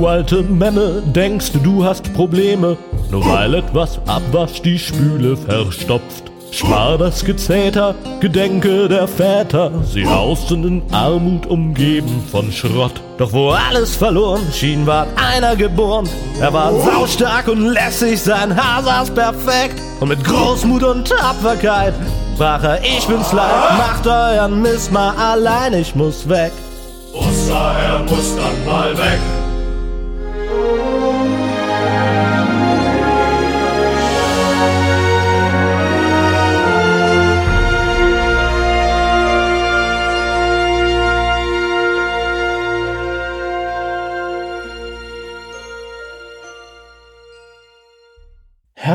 Du alte Memme, denkst du hast Probleme, nur weil etwas Abwasch die Spüle verstopft. Spar das Gezeter, Gedenke der Väter, sie hausten in Armut umgeben von Schrott. Doch wo alles verloren schien, war einer geboren. Er war saustark und lässig, sein Haar saß perfekt. Und mit Großmut und Tapferkeit sprach er, ich bin's leid, macht euren Mist mal allein, ich muss weg. Außer er muss dann mal weg.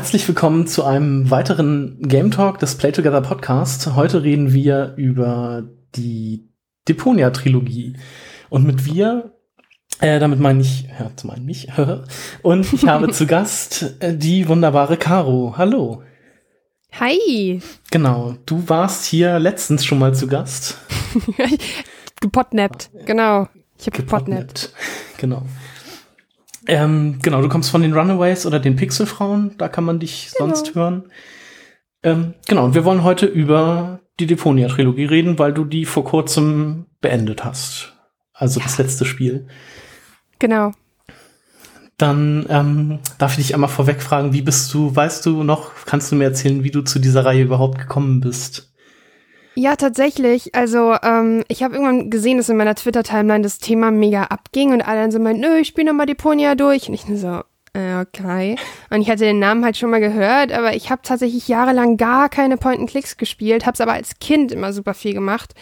Herzlich willkommen zu einem weiteren Game Talk des Play Together Podcast. Heute reden wir über die Deponia-Trilogie. Und mit wir, äh, damit meine ich, ja, zum einen mich, und ich habe zu Gast äh, die wunderbare Caro. Hallo. Hi. Genau, du warst hier letztens schon mal zu Gast. gepotnappt, genau. Ich habe gepotnappt. Genau. Ähm, genau, du kommst von den Runaways oder den Pixelfrauen, da kann man dich genau. sonst hören. Ähm, genau, und wir wollen heute über die Deponia-Trilogie reden, weil du die vor kurzem beendet hast. Also ja. das letzte Spiel. Genau. Dann ähm, darf ich dich einmal vorweg fragen, wie bist du, weißt du noch, kannst du mir erzählen, wie du zu dieser Reihe überhaupt gekommen bist? Ja, tatsächlich. Also ähm, ich habe irgendwann gesehen, dass in meiner Twitter-Timeline das Thema mega abging und alle dann so meinten, nö, ich spiele nochmal Deponia durch. Und ich so, äh, okay. Und ich hatte den Namen halt schon mal gehört, aber ich habe tatsächlich jahrelang gar keine Point-and-Clicks gespielt, habe es aber als Kind immer super viel gemacht.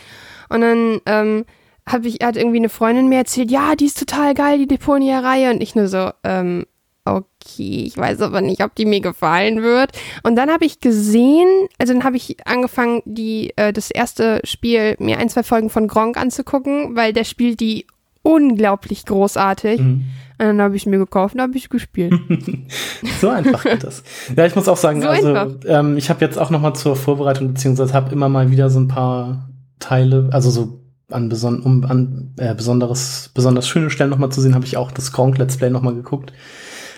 Und dann ähm, hab ich, hat irgendwie eine Freundin mir erzählt, ja, die ist total geil, die Deponia-Reihe. Und ich nur so, ähm, okay, ich weiß aber nicht, ob die mir gefallen wird. Und dann habe ich gesehen, also dann habe ich angefangen, die, äh, das erste Spiel, mir ein, zwei Folgen von Gronk anzugucken, weil der spielt die unglaublich großartig. Mhm. Und dann habe ich mir gekauft und habe ich gespielt. so einfach geht das. Ja, ich muss auch sagen, so also ähm, ich habe jetzt auch noch mal zur Vorbereitung beziehungsweise habe immer mal wieder so ein paar Teile, also so an, beson um an äh, besonderes, besonders schöne Stellen noch mal zu sehen, habe ich auch das Gronk Let's Play noch mal geguckt.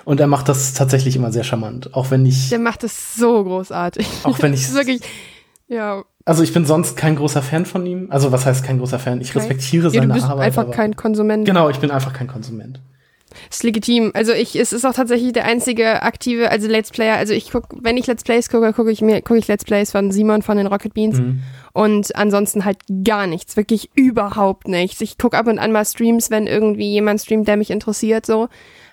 Und er macht das tatsächlich immer sehr charmant. Auch wenn ich. Der macht es so großartig. Auch wenn ich. wirklich, ja. Also ich bin sonst kein großer Fan von ihm. Also was heißt kein großer Fan? Ich respektiere ja, seine Arbeit. Du bist Arbeit, einfach kein Konsument. Genau, ich bin einfach kein Konsument. Ist legitim. Also ich, es ist auch tatsächlich der einzige aktive, also Let's Player. Also ich guck, wenn ich Let's Plays gucke, gucke ich mir, gucke ich Let's Plays von Simon von den Rocket Beans. Mhm. Und ansonsten halt gar nichts, wirklich überhaupt nichts. Ich gucke ab und an mal Streams, wenn irgendwie jemand streamt, der mich interessiert, so.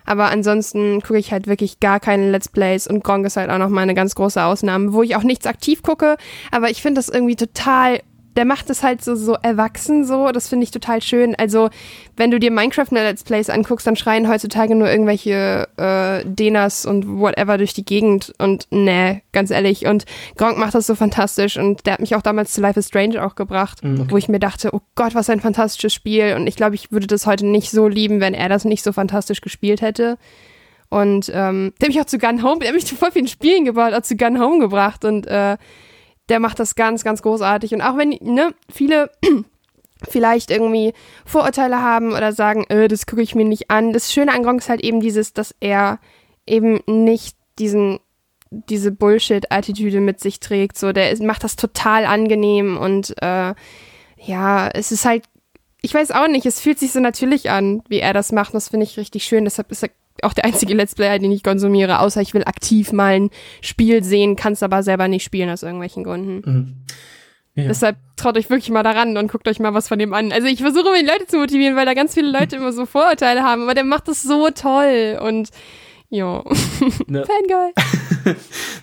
Aber ansonsten gucke ich halt wirklich gar keine Let's Plays und Gronk ist halt auch noch mal eine ganz große Ausnahme, wo ich auch nichts aktiv gucke. Aber ich finde das irgendwie total der macht es halt so, so erwachsen so. Das finde ich total schön. Also, wenn du dir Minecraft Let's Plays anguckst, dann schreien heutzutage nur irgendwelche äh, Denas und whatever durch die Gegend. Und nee, ganz ehrlich. Und Gronk macht das so fantastisch. Und der hat mich auch damals zu Life is Strange auch gebracht, mhm, wo ich mir dachte, oh Gott, was ein fantastisches Spiel. Und ich glaube, ich würde das heute nicht so lieben, wenn er das nicht so fantastisch gespielt hätte. Und ähm, der hat mich auch zu Gun Home, der hat mich zu voll vielen Spielen gebaut, auch zu Gun Home gebracht. Und äh, der macht das ganz, ganz großartig. Und auch wenn, ne, viele vielleicht irgendwie Vorurteile haben oder sagen, äh, das gucke ich mir nicht an. Das Schöne an Gronk ist halt eben dieses, dass er eben nicht diesen diese Bullshit-Attitüde mit sich trägt. So, der macht das total angenehm und äh, ja, es ist halt, ich weiß auch nicht, es fühlt sich so natürlich an, wie er das macht. Und das finde ich richtig schön. Deshalb ist er auch der einzige Let's Player, den ich konsumiere, außer ich will aktiv mal ein Spiel sehen, kann es aber selber nicht spielen aus irgendwelchen Gründen. Mhm. Ja. Deshalb traut euch wirklich mal daran und guckt euch mal was von dem an. Also ich versuche immer die Leute zu motivieren, weil da ganz viele Leute immer so Vorurteile haben, aber der macht das so toll und ja, ne. Fangirl.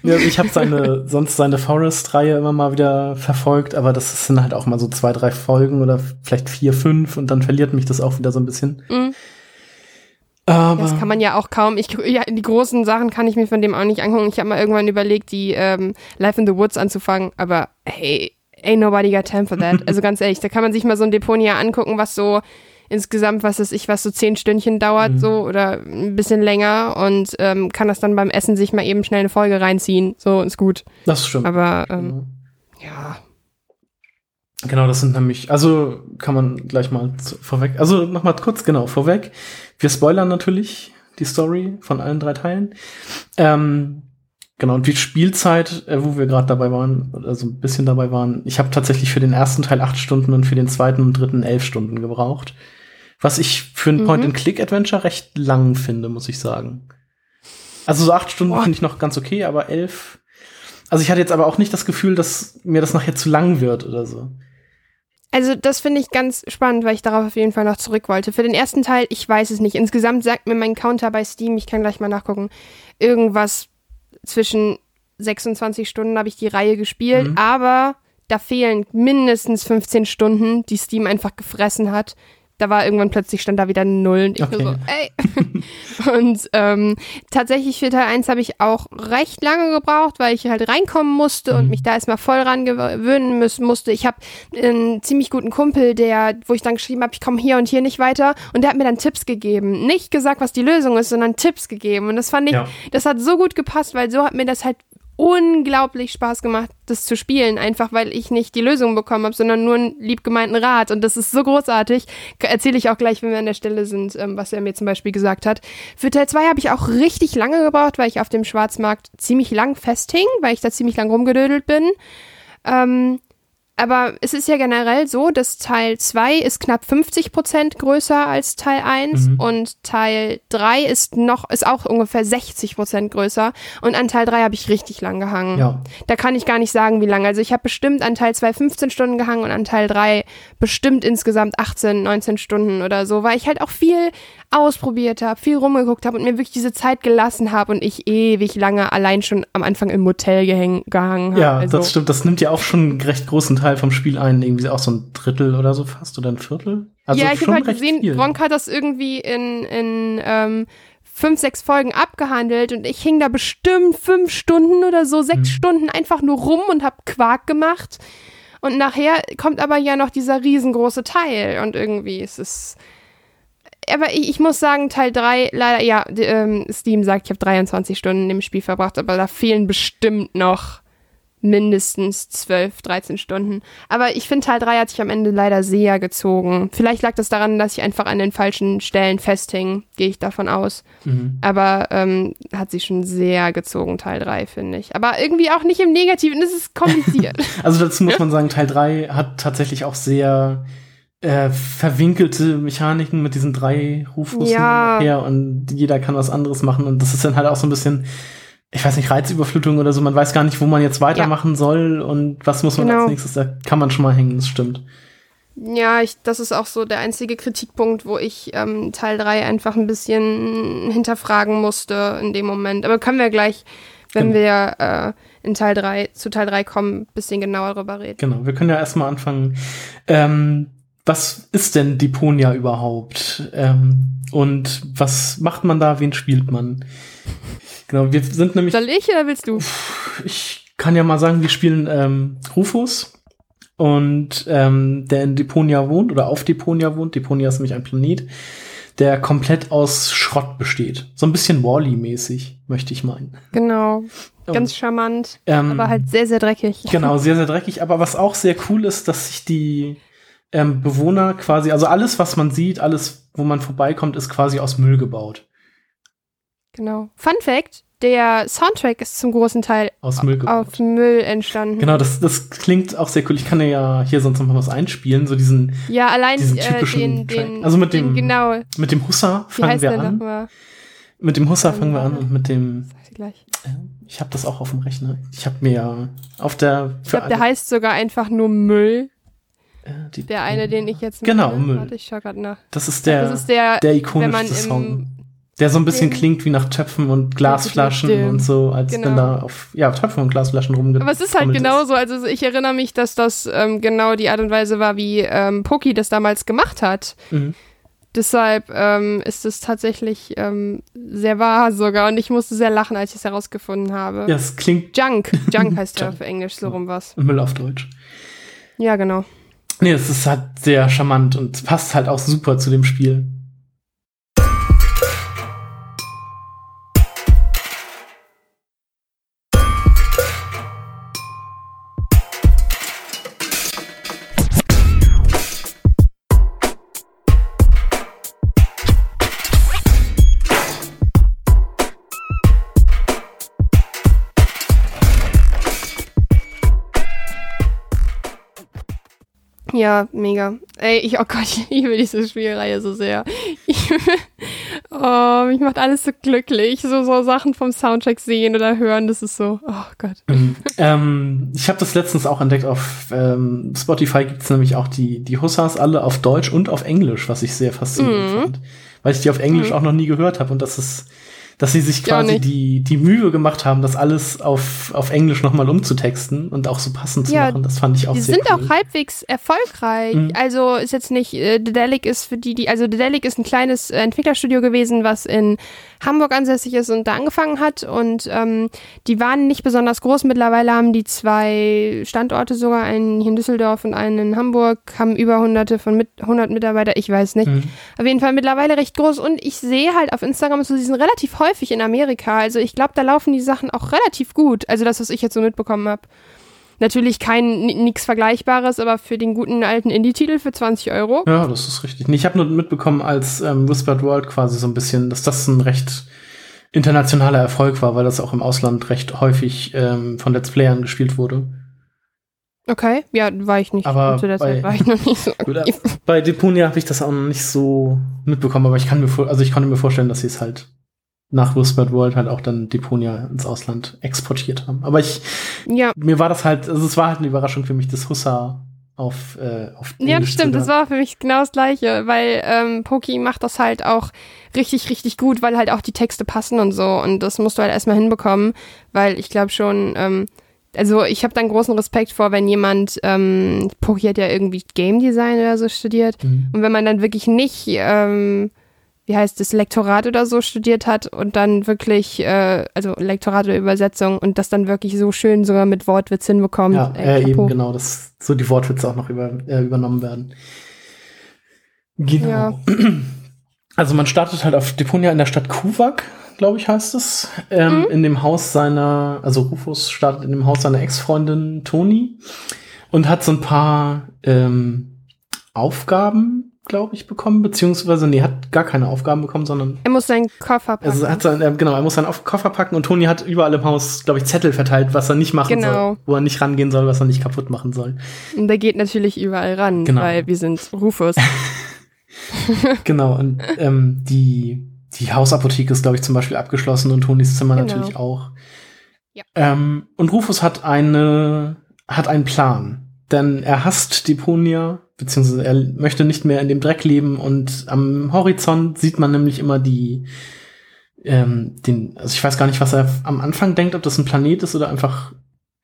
ja, ich habe seine, sonst seine Forest-Reihe immer mal wieder verfolgt, aber das sind halt auch mal so zwei, drei Folgen oder vielleicht vier, fünf und dann verliert mich das auch wieder so ein bisschen. Mhm. Aber das kann man ja auch kaum. Ich, ja, die großen Sachen kann ich mir von dem auch nicht angucken. Ich habe mal irgendwann überlegt, die ähm, Life in the Woods anzufangen, aber hey, ain't nobody got time for that. Also ganz ehrlich, da kann man sich mal so ein Deponia angucken, was so insgesamt, was ist ich, was so zehn Stündchen dauert, mhm. so oder ein bisschen länger und ähm, kann das dann beim Essen sich mal eben schnell eine Folge reinziehen. So ist gut. Das stimmt. Aber ähm, mhm. ja. Genau, das sind nämlich, also kann man gleich mal zu, vorweg, also nochmal kurz, genau, vorweg. Wir spoilern natürlich die Story von allen drei Teilen. Ähm, genau, und die Spielzeit, äh, wo wir gerade dabei waren, also ein bisschen dabei waren, ich habe tatsächlich für den ersten Teil acht Stunden und für den zweiten und dritten elf Stunden gebraucht. Was ich für ein mhm. Point-and-Click-Adventure recht lang finde, muss ich sagen. Also so acht Stunden finde ich noch ganz okay, aber elf. Also ich hatte jetzt aber auch nicht das Gefühl, dass mir das nachher zu lang wird oder so. Also das finde ich ganz spannend, weil ich darauf auf jeden Fall noch zurück wollte. Für den ersten Teil, ich weiß es nicht. Insgesamt sagt mir mein Counter bei Steam, ich kann gleich mal nachgucken, irgendwas zwischen 26 Stunden habe ich die Reihe gespielt, mhm. aber da fehlen mindestens 15 Stunden, die Steam einfach gefressen hat, da war irgendwann plötzlich stand da wieder Null und ich okay. so, ey. und ähm, tatsächlich für Teil 1 habe ich auch recht lange gebraucht, weil ich halt reinkommen musste mhm. und mich da erstmal voll ran gewöhnen müssen musste. Ich habe einen ziemlich guten Kumpel, der, wo ich dann geschrieben habe, ich komme hier und hier nicht weiter und der hat mir dann Tipps gegeben. Nicht gesagt, was die Lösung ist, sondern Tipps gegeben. Und das fand ich, ja. das hat so gut gepasst, weil so hat mir das halt unglaublich Spaß gemacht, das zu spielen, einfach weil ich nicht die Lösung bekommen habe, sondern nur einen liebgemeinten Rat. Und das ist so großartig. Erzähle ich auch gleich, wenn wir an der Stelle sind, ähm, was er mir zum Beispiel gesagt hat. Für Teil 2 habe ich auch richtig lange gebraucht, weil ich auf dem Schwarzmarkt ziemlich lang festhing, weil ich da ziemlich lang rumgedödelt bin. Ähm, aber es ist ja generell so, dass Teil 2 ist knapp 50 Prozent größer als Teil 1 mhm. und Teil 3 ist noch, ist auch ungefähr 60 Prozent größer und an Teil 3 habe ich richtig lang gehangen. Ja. Da kann ich gar nicht sagen, wie lange. Also ich habe bestimmt an Teil 2 15 Stunden gehangen und an Teil 3 bestimmt insgesamt 18, 19 Stunden oder so, weil ich halt auch viel ausprobiert habe, viel rumgeguckt habe und mir wirklich diese Zeit gelassen habe und ich ewig lange allein schon am Anfang im Motel gehäng, gehangen habe. Ja, also. das stimmt. Das nimmt ja auch schon einen recht großen Teil vom Spiel ein. Irgendwie auch so ein Drittel oder so fast oder ein Viertel. Also ja, ich habe halt gesehen, viel. Gronk hat das irgendwie in, in ähm, fünf, sechs Folgen abgehandelt und ich hing da bestimmt fünf Stunden oder so, sechs hm. Stunden einfach nur rum und hab Quark gemacht. Und nachher kommt aber ja noch dieser riesengroße Teil und irgendwie ist es aber ich, ich, muss sagen, Teil 3, leider, ja, ähm, Steam sagt, ich habe 23 Stunden im Spiel verbracht, aber da fehlen bestimmt noch mindestens 12, 13 Stunden. Aber ich finde, Teil 3 hat sich am Ende leider sehr gezogen. Vielleicht lag das daran, dass ich einfach an den falschen Stellen festhing, gehe ich davon aus. Mhm. Aber ähm, hat sich schon sehr gezogen, Teil 3, finde ich. Aber irgendwie auch nicht im Negativen, es ist kompliziert. also dazu muss man sagen, Teil 3 hat tatsächlich auch sehr äh, verwinkelte Mechaniken mit diesen drei Rufrussen ja. her und jeder kann was anderes machen und das ist dann halt auch so ein bisschen, ich weiß nicht, Reizüberflutung oder so, man weiß gar nicht, wo man jetzt weitermachen ja. soll und was muss man genau. als nächstes, da kann man schon mal hängen, das stimmt. Ja, ich, das ist auch so der einzige Kritikpunkt, wo ich ähm, Teil 3 einfach ein bisschen hinterfragen musste in dem Moment. Aber können wir gleich, wenn genau. wir äh, in Teil 3, zu Teil 3 kommen, ein bisschen genauer darüber reden. Genau, wir können ja erstmal anfangen. Ähm, was ist denn Deponia überhaupt? Ähm, und was macht man da? Wen spielt man? Genau, wir sind nämlich. Soll ich oder willst du? Ich kann ja mal sagen, wir spielen ähm, Rufus und ähm, der in Deponia wohnt oder auf Deponia wohnt. Deponia ist nämlich ein Planet, der komplett aus Schrott besteht. So ein bisschen Wally-mäßig, möchte ich meinen. Genau. Ganz charmant, ähm, aber halt sehr, sehr dreckig. Genau, sehr, sehr dreckig. Aber was auch sehr cool ist, dass sich die ähm, Bewohner quasi, also alles, was man sieht, alles, wo man vorbeikommt, ist quasi aus Müll gebaut. Genau. Fun Fact: Der Soundtrack ist zum großen Teil aus Müll, auf Müll entstanden. Genau, das, das klingt auch sehr cool. Ich kann ja hier sonst noch mal was einspielen, so diesen, ja, allein, diesen äh, typischen äh, den, den, Also mit dem, den, genau. mit dem Hussa fangen wir an. Mit dem Hussa fangen wir an und mit dem. Gleich. Äh, ich habe das auch auf dem Rechner. Ich habe mir ja auf der. Ich glaube, der heißt sogar einfach nur Müll. Die, der eine, den ich jetzt Genau, Müll. Warte, ich schau grad nach. Das ist der, das ist der, der ikonischste Song. Der so ein bisschen klingt wie nach Töpfen und Glasflaschen und so, als genau. wenn da auf ja, Töpfen und Glasflaschen rumgeht. Aber es ist halt genauso. Also ich erinnere mich, dass das ähm, genau die Art und Weise war, wie ähm, Poki das damals gemacht hat. Mhm. Deshalb ähm, ist es tatsächlich ähm, sehr wahr sogar und ich musste sehr lachen, als ich es herausgefunden habe. Ja, es klingt. Junk. Junk heißt ja für Englisch so rum was. Müll auf Deutsch. Ja, genau. Nee, es ist halt sehr charmant und passt halt auch super zu dem Spiel. Ja, mega. Ey, ich, oh Gott, ich liebe diese Spielreihe so sehr. Ich, oh, mich macht alles so glücklich. So, so Sachen vom Soundtrack sehen oder hören, das ist so, oh Gott. Ähm, ähm ich habe das letztens auch entdeckt. Auf ähm, Spotify gibt es nämlich auch die, die Hussars alle auf Deutsch und auf Englisch, was ich sehr faszinierend mhm. fand. Weil ich die auf Englisch mhm. auch noch nie gehört habe und das ist dass sie sich quasi die, die Mühe gemacht haben, das alles auf, auf Englisch nochmal umzutexten und auch so passend zu ja, machen. Das fand ich auch sehr cool. Die sind auch halbwegs erfolgreich. Mhm. Also ist jetzt nicht, äh, Dedelic ist für die, die, also Dedelic ist ein kleines äh, Entwicklerstudio gewesen, was in Hamburg ansässig ist und da angefangen hat. Und ähm, die waren nicht besonders groß. Mittlerweile haben die zwei Standorte sogar, einen hier in Düsseldorf und einen in Hamburg, haben über hunderte von mit, 100 Mitarbeiter, ich weiß nicht. Mhm. Auf jeden Fall mittlerweile recht groß. Und ich sehe halt auf Instagram, so, sie sind relativ häufig häufig in Amerika. Also ich glaube, da laufen die Sachen auch relativ gut. Also das, was ich jetzt so mitbekommen habe. Natürlich kein nichts Vergleichbares, aber für den guten alten Indie-Titel für 20 Euro. Ja, das ist richtig. Ich habe nur mitbekommen, als ähm, Whispered World quasi so ein bisschen, dass das ein recht internationaler Erfolg war, weil das auch im Ausland recht häufig ähm, von Let's Playern gespielt wurde. Okay, ja, war ich nicht. Aber zu der bei, Zeit war ich noch nicht so aktiv. Bei Deponia habe ich das auch noch nicht so mitbekommen, aber ich kann mir also ich konnte mir vorstellen, dass sie es halt nach Whispered World halt auch dann Deponia ins Ausland exportiert haben. Aber ich, ja. mir war das halt, also es war halt eine Überraschung für mich, das Hussa auf, äh, auf Ja, das stimmt, das war für mich genau das Gleiche, weil ähm, Poki macht das halt auch richtig, richtig gut, weil halt auch die Texte passen und so und das musst du halt erstmal hinbekommen, weil ich glaube schon, ähm, also ich habe dann großen Respekt vor, wenn jemand, ähm, Poki hat ja irgendwie Game Design oder so studiert mhm. und wenn man dann wirklich nicht ähm, wie heißt es, Lektorat oder so studiert hat und dann wirklich, äh, also Lektorat oder Übersetzung und das dann wirklich so schön sogar mit Wortwitz hinbekommt. Ja, äh, eben genau, dass so die Wortwitze auch noch über, äh, übernommen werden. Genau. Ja. Also man startet halt auf Deponia in der Stadt Kuwak, glaube ich, heißt es. Ähm, mhm. In dem Haus seiner, also Rufus startet in dem Haus seiner Ex-Freundin Toni und hat so ein paar ähm, Aufgaben, glaube ich, bekommen, beziehungsweise, nee, hat gar keine Aufgaben bekommen, sondern. Er muss seinen Koffer packen. Also hat sein, äh, genau, er muss seinen Koffer packen und Toni hat überall im Haus, glaube ich, Zettel verteilt, was er nicht machen genau. soll, wo er nicht rangehen soll, was er nicht kaputt machen soll. Und der geht natürlich überall ran, genau. weil wir sind Rufus. genau, und ähm, die, die Hausapotheke ist, glaube ich, zum Beispiel abgeschlossen und Tonis Zimmer genau. natürlich auch. Ja. Ähm, und Rufus hat eine, hat einen Plan. Denn er hasst Deponia beziehungsweise er möchte nicht mehr in dem Dreck leben und am Horizont sieht man nämlich immer die, ähm, den, also ich weiß gar nicht, was er am Anfang denkt, ob das ein Planet ist oder einfach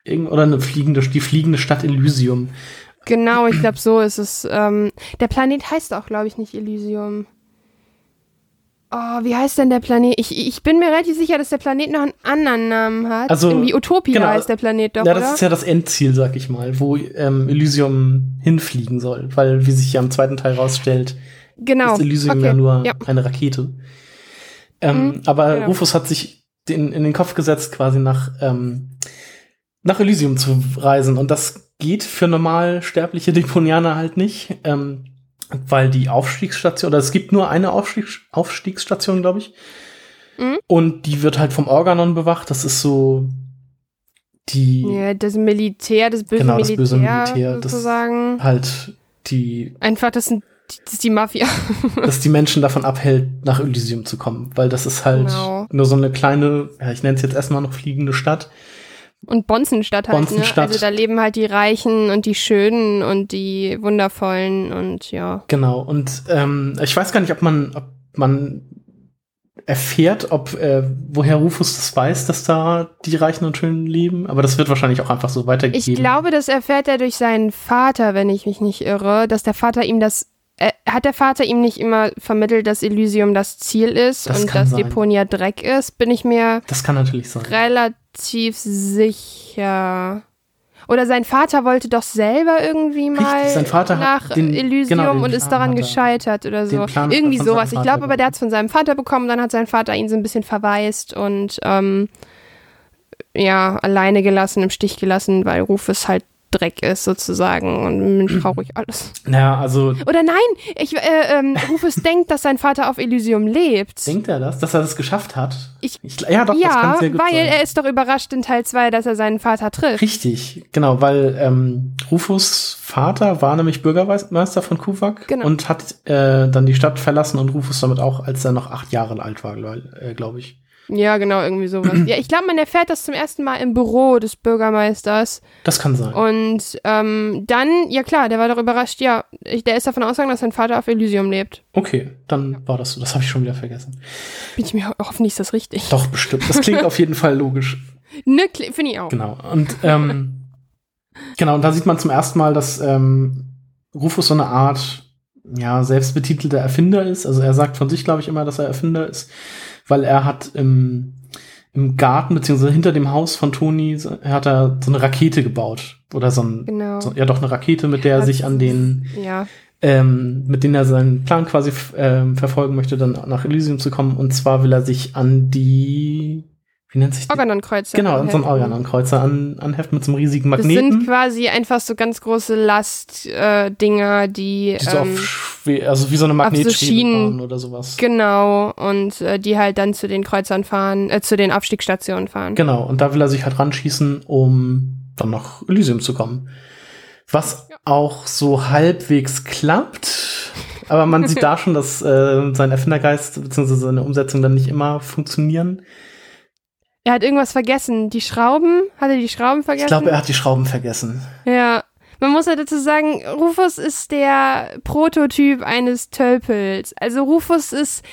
irgend oder eine fliegende, die fliegende Stadt Elysium. Genau, ich glaube, so ist es. Ähm, der Planet heißt auch, glaube ich, nicht Elysium. Oh, wie heißt denn der Planet? Ich, ich bin mir relativ sicher, dass der Planet noch einen anderen Namen hat. Also, Irgendwie Utopia genau, heißt der Planet doch, Ja, das oder? ist ja das Endziel, sag ich mal, wo ähm, Elysium hinfliegen soll. Weil, wie sich ja im zweiten Teil rausstellt, genau. ist Elysium okay. ja nur ja. eine Rakete. Ähm, mhm, aber genau. Rufus hat sich den, in den Kopf gesetzt, quasi nach, ähm, nach Elysium zu reisen. Und das geht für normal sterbliche Deponianer halt nicht. Ähm, weil die Aufstiegsstation, oder es gibt nur eine Aufstiegs Aufstiegsstation, glaube ich. Mhm. Und die wird halt vom Organon bewacht. Das ist so die. Ja, das Militär, das böse genau, das Militär. Böse Militär sozusagen. Das halt die. Einfach, das sind das ist die Mafia. dass die Menschen davon abhält, nach Elysium zu kommen. Weil das ist halt genau. nur so eine kleine, ja, ich nenne es jetzt erstmal noch fliegende Stadt. Und Bonzenstadt halt, Bonzenstadt. Ne? Also da leben halt die Reichen und die Schönen und die Wundervollen und ja. Genau. Und ähm, ich weiß gar nicht, ob man, ob man erfährt, ob äh, woher Rufus das weiß, dass da die Reichen und Schönen leben. Aber das wird wahrscheinlich auch einfach so weitergegeben. Ich glaube, das erfährt er durch seinen Vater, wenn ich mich nicht irre, dass der Vater ihm das äh, hat der Vater ihm nicht immer vermittelt, dass Elysium das Ziel ist das und dass sein. Deponia Dreck ist? Bin ich mir das kann natürlich sein. relativ sicher. Oder sein Vater wollte doch selber irgendwie mal Richtig, nach den, Elysium genau, und ist daran gescheitert oder so. Irgendwie sowas. Ich glaube aber, der hat es von seinem Vater bekommen, dann hat sein Vater ihn so ein bisschen verwaist und ähm, ja, alleine gelassen, im Stich gelassen, weil Rufus halt Dreck ist sozusagen und traurig alles. Ja, also. Oder nein, ich, äh, ähm, Rufus denkt, dass sein Vater auf Elysium lebt. Denkt er das, dass er das geschafft hat? Ich, ich ja, doch, ja, das kann sehr gut weil sein. er ist doch überrascht in Teil 2, dass er seinen Vater trifft. Richtig, genau, weil ähm, Rufus Vater war nämlich Bürgermeister von Kuvak genau. und hat äh, dann die Stadt verlassen und Rufus damit auch, als er noch acht Jahre alt war, äh, glaube ich. Ja, genau, irgendwie sowas. ja, ich glaube, man erfährt das zum ersten Mal im Büro des Bürgermeisters. Das kann sein. Und ähm, dann, ja klar, der war doch überrascht, ja, der ist davon ausgegangen, dass sein Vater auf Elysium lebt. Okay, dann war das so. Das habe ich schon wieder vergessen. Bin ich mir hoffentlich ist das richtig. Doch, bestimmt. Das klingt auf jeden Fall logisch. Ne, finde ich auch. Genau. Und ähm, genau, und da sieht man zum ersten Mal, dass ähm, Rufus so eine Art ja, selbstbetitelter Erfinder ist. Also er sagt von sich, glaube ich, immer, dass er Erfinder ist weil er hat im, im Garten, beziehungsweise hinter dem Haus von Toni, hat er so eine Rakete gebaut. Oder so ein, genau. so, ja doch eine Rakete, mit der er sich an den, ja. ähm, mit denen er seinen Plan quasi ähm, verfolgen möchte, dann nach Elysium zu kommen. Und zwar will er sich an die wie nennt sich Organon-Kreuzer. Genau, an so ein Organon-Kreuzer an, anheften mit so einem riesigen Magneten. Das sind quasi einfach so ganz große Lastdinger, äh, die, die so ähm, auf, also wie so eine Magnetschwebe so oder sowas. Genau, und äh, die halt dann zu den Kreuzern fahren, äh, zu den Abstiegsstationen fahren. Genau, und da will er sich halt ranschießen, um dann nach Elysium zu kommen. Was ja. auch so halbwegs klappt. Aber man sieht da schon, dass äh, sein Erfindergeist bzw. seine Umsetzung dann nicht immer funktionieren. Er hat irgendwas vergessen. Die Schrauben? Hat er die Schrauben vergessen? Ich glaube, er hat die Schrauben vergessen. Ja. Man muss ja dazu sagen, Rufus ist der Prototyp eines Tölpels. Also Rufus ist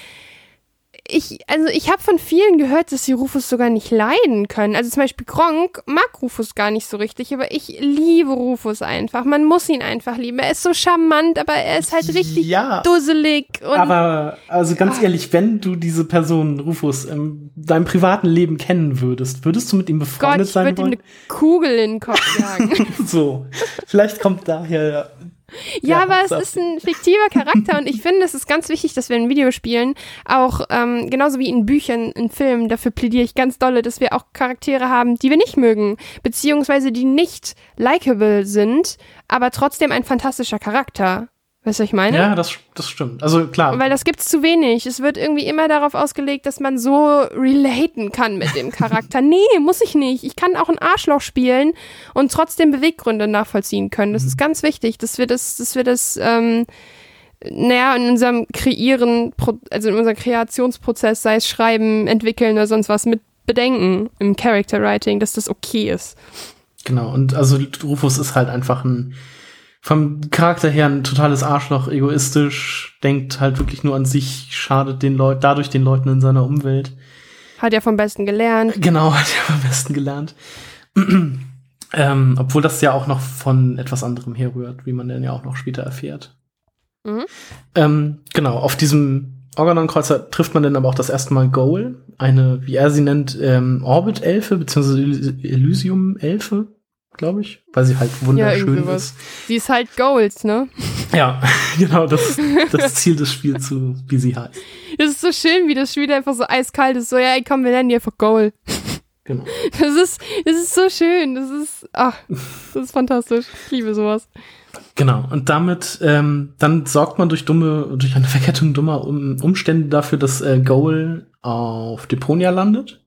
ich, also ich habe von vielen gehört, dass sie Rufus sogar nicht leiden können. Also zum Beispiel Gronk mag Rufus gar nicht so richtig, aber ich liebe Rufus einfach. Man muss ihn einfach lieben. Er ist so charmant, aber er ist halt richtig ja, dusselig. aber also ganz oh. ehrlich, wenn du diese Person Rufus in deinem privaten Leben kennen würdest, würdest du mit ihm befreundet Gott, sein wollen? Ich würde ihm eine Kugel in den Kopf jagen. so, vielleicht kommt daher ja, ja, aber es ist ein fiktiver Charakter und ich finde, es ist ganz wichtig, dass wir in Videospielen auch, ähm, genauso wie in Büchern, in Filmen, dafür plädiere ich ganz dolle, dass wir auch Charaktere haben, die wir nicht mögen, beziehungsweise die nicht likable sind, aber trotzdem ein fantastischer Charakter. Weißt du, was ich meine? Ja, das, das stimmt. Also klar. Weil das gibt's zu wenig. Es wird irgendwie immer darauf ausgelegt, dass man so relaten kann mit dem Charakter. nee, muss ich nicht. Ich kann auch ein Arschloch spielen und trotzdem Beweggründe nachvollziehen können. Das mhm. ist ganz wichtig, dass wir das, dass wir das, ähm, naja, in unserem Kreieren, also in unserem Kreationsprozess, sei es Schreiben, Entwickeln oder sonst was, mit bedenken im Character Writing, dass das okay ist. Genau, und also Rufus ist halt einfach ein vom Charakter her ein totales Arschloch, egoistisch, denkt halt wirklich nur an sich, schadet den Leuten, dadurch den Leuten in seiner Umwelt. Hat ja vom Besten gelernt. Genau, hat ja vom Besten gelernt. ähm, obwohl das ja auch noch von etwas anderem herrührt, wie man dann ja auch noch später erfährt. Mhm. Ähm, genau, auf diesem Organon-Kreuzer trifft man dann aber auch das erste Mal Goal, eine, wie er sie nennt, ähm, Orbit-Elfe, beziehungsweise Elysium-Elfe glaube ich, weil sie halt wunderschön ja, ist. Sie ist halt Gold, ne? Ja, genau, das das Ziel des Spiels, so wie sie heißt. Das ist so schön, wie das Spiel einfach so eiskalt ist. So, ja, komm, wir nennen die einfach Gold. Genau. Das ist, das ist so schön. Das ist, ach, das ist fantastisch. Ich liebe sowas. Genau. Und damit, ähm, dann sorgt man durch dumme, durch eine Verkettung dummer Umstände dafür, dass äh, Goal auf Deponia landet.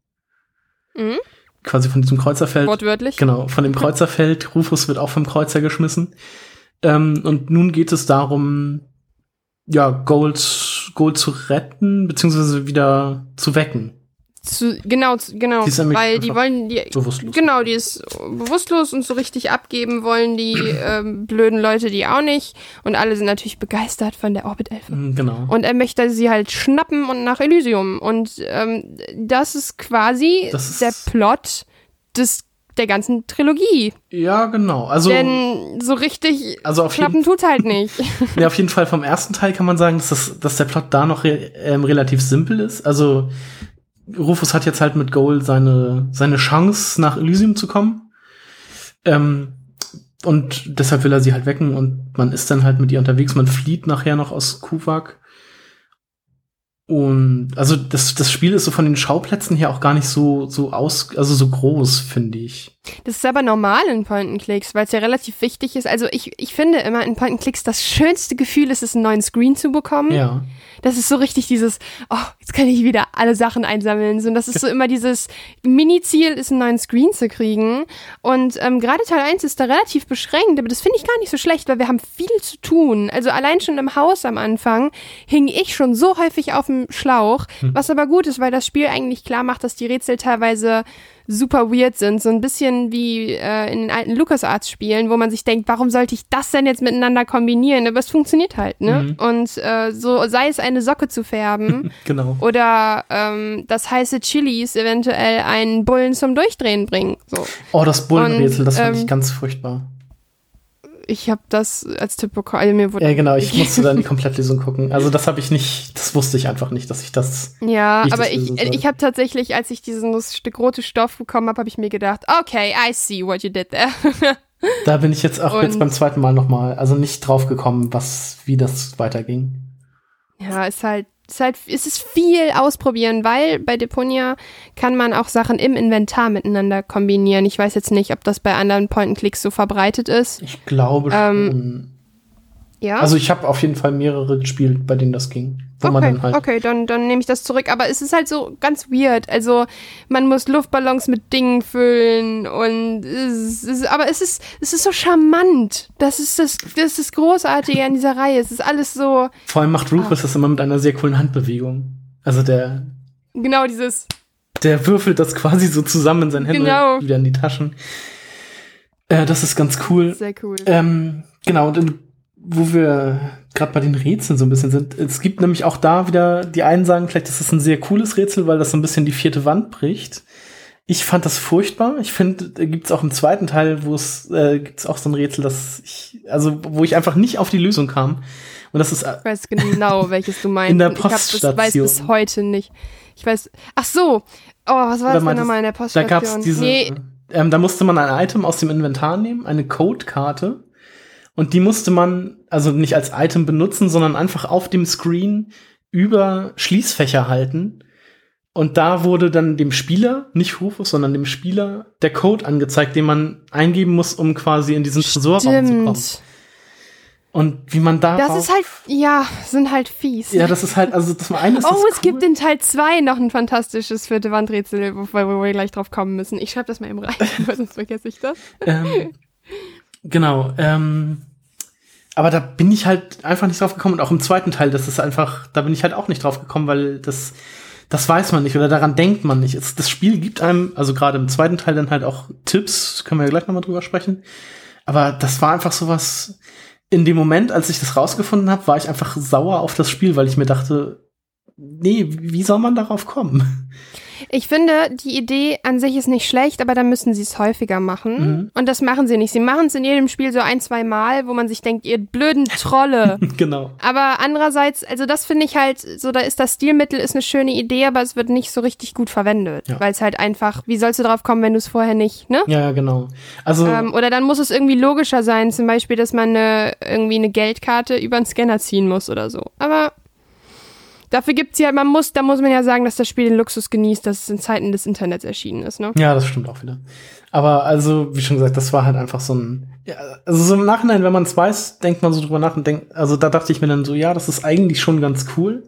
Mhm quasi von diesem Kreuzerfeld. Wortwörtlich. Genau, von dem Kreuzerfeld. Rufus wird auch vom Kreuzer geschmissen. Ähm, und nun geht es darum, ja, Gold, Gold zu retten, beziehungsweise wieder zu wecken. Zu, genau, genau, weil die wollen die bewusstlos. genau, die ist bewusstlos und so richtig abgeben wollen die ähm, blöden Leute die auch nicht und alle sind natürlich begeistert von der Orbit Elfe. Mm, genau. Und er möchte sie halt schnappen und nach Elysium und ähm, das ist quasi das ist der Plot des der ganzen Trilogie. Ja, genau. Also denn so richtig also auf klappen tut's halt nicht. ja, auf jeden Fall vom ersten Teil kann man sagen, dass das, dass der Plot da noch re ähm, relativ simpel ist. Also Rufus hat jetzt halt mit Goal seine, seine Chance, nach Elysium zu kommen. Ähm, und deshalb will er sie halt wecken und man ist dann halt mit ihr unterwegs. Man flieht nachher noch aus Kuvak. Und also das, das Spiel ist so von den Schauplätzen her auch gar nicht so, so aus, also so groß, finde ich. Das ist aber normal in Point-and-Clicks, weil es ja relativ wichtig ist. Also ich, ich finde immer in Point-and-Clicks das schönste Gefühl ist es, einen neuen Screen zu bekommen. Ja. Das ist so richtig dieses, oh, jetzt kann ich wieder alle Sachen einsammeln. So, und das ist so immer dieses Mini-Ziel, ist einen neuen Screen zu kriegen. Und ähm, gerade Teil 1 ist da relativ beschränkt, aber das finde ich gar nicht so schlecht, weil wir haben viel zu tun. Also allein schon im Haus am Anfang hing ich schon so häufig auf dem Schlauch, hm. was aber gut ist, weil das Spiel eigentlich klar macht, dass die Rätsel teilweise super weird sind. So ein bisschen wie äh, in den alten LucasArts-Spielen, wo man sich denkt, warum sollte ich das denn jetzt miteinander kombinieren? Aber es funktioniert halt, ne? Mhm. Und äh, so sei es eine Socke zu färben. genau. Oder ähm, das heiße Chilis eventuell einen Bullen zum Durchdrehen bringen. So. Oh, das Bullenrätsel, das fand ähm, ich ganz furchtbar ich habe das als Tipp bekommen. Also mir wurde ja, genau, ich musste dann die Komplettlesung gucken. Also das habe ich nicht, das wusste ich einfach nicht, dass ich das. Ja, aber ich, ich habe tatsächlich, als ich diesen Stück rote Stoff bekommen habe, habe ich mir gedacht, okay, I see what you did there. da bin ich jetzt auch Und, jetzt beim zweiten Mal nochmal, also nicht drauf gekommen, was, wie das weiterging. Ja, ist halt ist, halt, es ist viel ausprobieren, weil bei Deponia kann man auch Sachen im Inventar miteinander kombinieren. Ich weiß jetzt nicht, ob das bei anderen Point-and-Clicks so verbreitet ist. Ich glaube ähm, schon. Ja. Also ich habe auf jeden Fall mehrere gespielt, bei denen das ging. Wo okay, man dann halt okay, dann, dann nehme ich das zurück. Aber es ist halt so ganz weird. Also man muss Luftballons mit Dingen füllen und es ist, aber es ist, es ist so charmant. Das ist das, das ist Großartige an dieser Reihe. Es ist alles so. Vor allem macht Rufus ah. das immer mit einer sehr coolen Handbewegung. Also der. Genau, dieses. Der würfelt das quasi so zusammen in seinen Händen genau. wieder in die Taschen. Äh, das ist ganz cool. Sehr cool. Ähm, genau, und wo wir gerade bei den Rätseln so ein bisschen sind. Es gibt nämlich auch da wieder, die einen sagen vielleicht, das ist ein sehr cooles Rätsel, weil das so ein bisschen die vierte Wand bricht. Ich fand das furchtbar. Ich finde, da gibt es auch im zweiten Teil, wo es äh, gibt es auch so ein Rätsel, das ich, also wo ich einfach nicht auf die Lösung kam. Und das ist. Äh, ich weiß genau, welches du meinst. In der Poststation. Ich hab, das weiß bis heute nicht. Ich weiß. Ach so. Oh, was war Oder das denn nochmal in der Poststation? Da gab's diese. Nee. Ähm, da musste man ein Item aus dem Inventar nehmen, eine Codekarte und die musste man also nicht als Item benutzen, sondern einfach auf dem Screen über Schließfächer halten. Und da wurde dann dem Spieler, nicht Rufus, sondern dem Spieler der Code angezeigt, den man eingeben muss, um quasi in diesen Tresorraum zu kommen. Und wie man da. Das ist halt, ja, sind halt fies. Ja, das ist halt, also das war eines. Oh, es cool. gibt in Teil 2 noch ein fantastisches vierte Wandrätsel, wo, wo wir gleich drauf kommen müssen. Ich schreibe das mal eben rein, weil sonst vergesse ich das. ähm, Genau. Ähm, aber da bin ich halt einfach nicht drauf gekommen. Und auch im zweiten Teil, das ist einfach, da bin ich halt auch nicht drauf gekommen, weil das, das weiß man nicht oder daran denkt man nicht. Es, das Spiel gibt einem, also gerade im zweiten Teil dann halt auch Tipps, können wir ja gleich nochmal drüber sprechen. Aber das war einfach sowas, in dem Moment, als ich das rausgefunden habe, war ich einfach sauer auf das Spiel, weil ich mir dachte, nee, wie soll man darauf kommen? Ich finde, die Idee an sich ist nicht schlecht, aber dann müssen sie es häufiger machen. Mhm. Und das machen sie nicht. Sie machen es in jedem Spiel so ein, zwei Mal, wo man sich denkt, ihr blöden Trolle. genau. Aber andererseits, also das finde ich halt, so da ist das Stilmittel, ist eine schöne Idee, aber es wird nicht so richtig gut verwendet. Ja. Weil es halt einfach, wie sollst du drauf kommen, wenn du es vorher nicht, ne? Ja, genau. Also. Ähm, oder dann muss es irgendwie logischer sein, zum Beispiel, dass man eine, irgendwie eine Geldkarte über einen Scanner ziehen muss oder so. Aber Dafür gibt es ja, man muss, da muss man ja sagen, dass das Spiel den Luxus genießt, dass es in Zeiten des Internets erschienen ist, ne? Ja, das stimmt auch wieder. Aber also, wie schon gesagt, das war halt einfach so ein, ja, also so im Nachhinein, wenn man es weiß, denkt man so drüber nach und denkt, also da dachte ich mir dann so, ja, das ist eigentlich schon ganz cool.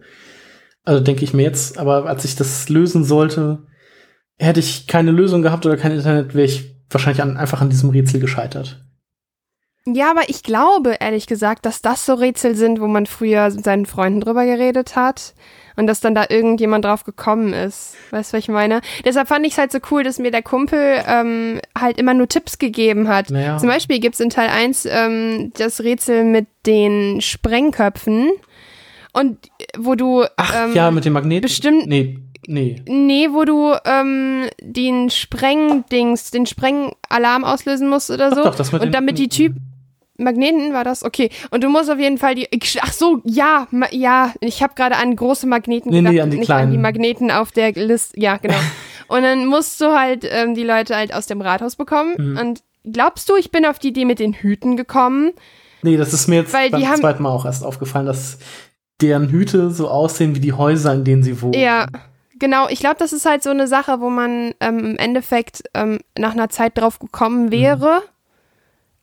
Also denke ich mir jetzt, aber als ich das lösen sollte, hätte ich keine Lösung gehabt oder kein Internet, wäre ich wahrscheinlich an, einfach an diesem Rätsel gescheitert. Ja, aber ich glaube, ehrlich gesagt, dass das so Rätsel sind, wo man früher mit seinen Freunden drüber geredet hat und dass dann da irgendjemand drauf gekommen ist. Weißt du, was ich meine? Deshalb fand ich es halt so cool, dass mir der Kumpel ähm, halt immer nur Tipps gegeben hat. Naja. Zum Beispiel gibt's in Teil 1 ähm, das Rätsel mit den Sprengköpfen und wo du Ach, ähm, ja, mit dem Magneten. Bestimmt. Nee. Nee. Nee, wo du ähm, den Sprengdings, den Sprengalarm auslösen musst oder so. Ach doch, das mit und damit die Typ Magneten war das? Okay. Und du musst auf jeden Fall die. Ach so, ja, ma, ja. Ich habe gerade an große Magneten nee, gedacht, nee, an die nicht kleinen. an die Magneten auf der Liste. Ja, genau. und dann musst du halt ähm, die Leute halt aus dem Rathaus bekommen. Mhm. Und glaubst du, ich bin auf die Idee mit den Hüten gekommen? Nee, das ist mir jetzt Weil beim haben, zweiten Mal auch erst aufgefallen, dass deren Hüte so aussehen wie die Häuser, in denen sie wohnen. Ja. Genau, ich glaube, das ist halt so eine Sache, wo man ähm, im Endeffekt ähm, nach einer Zeit drauf gekommen wäre. Mhm.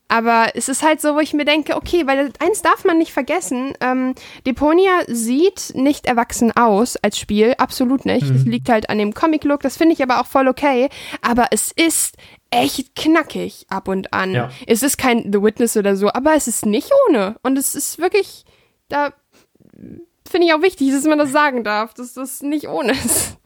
Aber es ist halt so, wo ich mir denke, okay, weil eins darf man nicht vergessen, ähm, Deponia sieht nicht erwachsen aus als Spiel, absolut nicht. Mhm. Das liegt halt an dem Comic-Look, das finde ich aber auch voll okay. Aber es ist echt knackig ab und an. Ja. Es ist kein The Witness oder so, aber es ist nicht ohne. Und es ist wirklich, da finde ich auch wichtig, dass man das sagen darf, dass das nicht ohne ist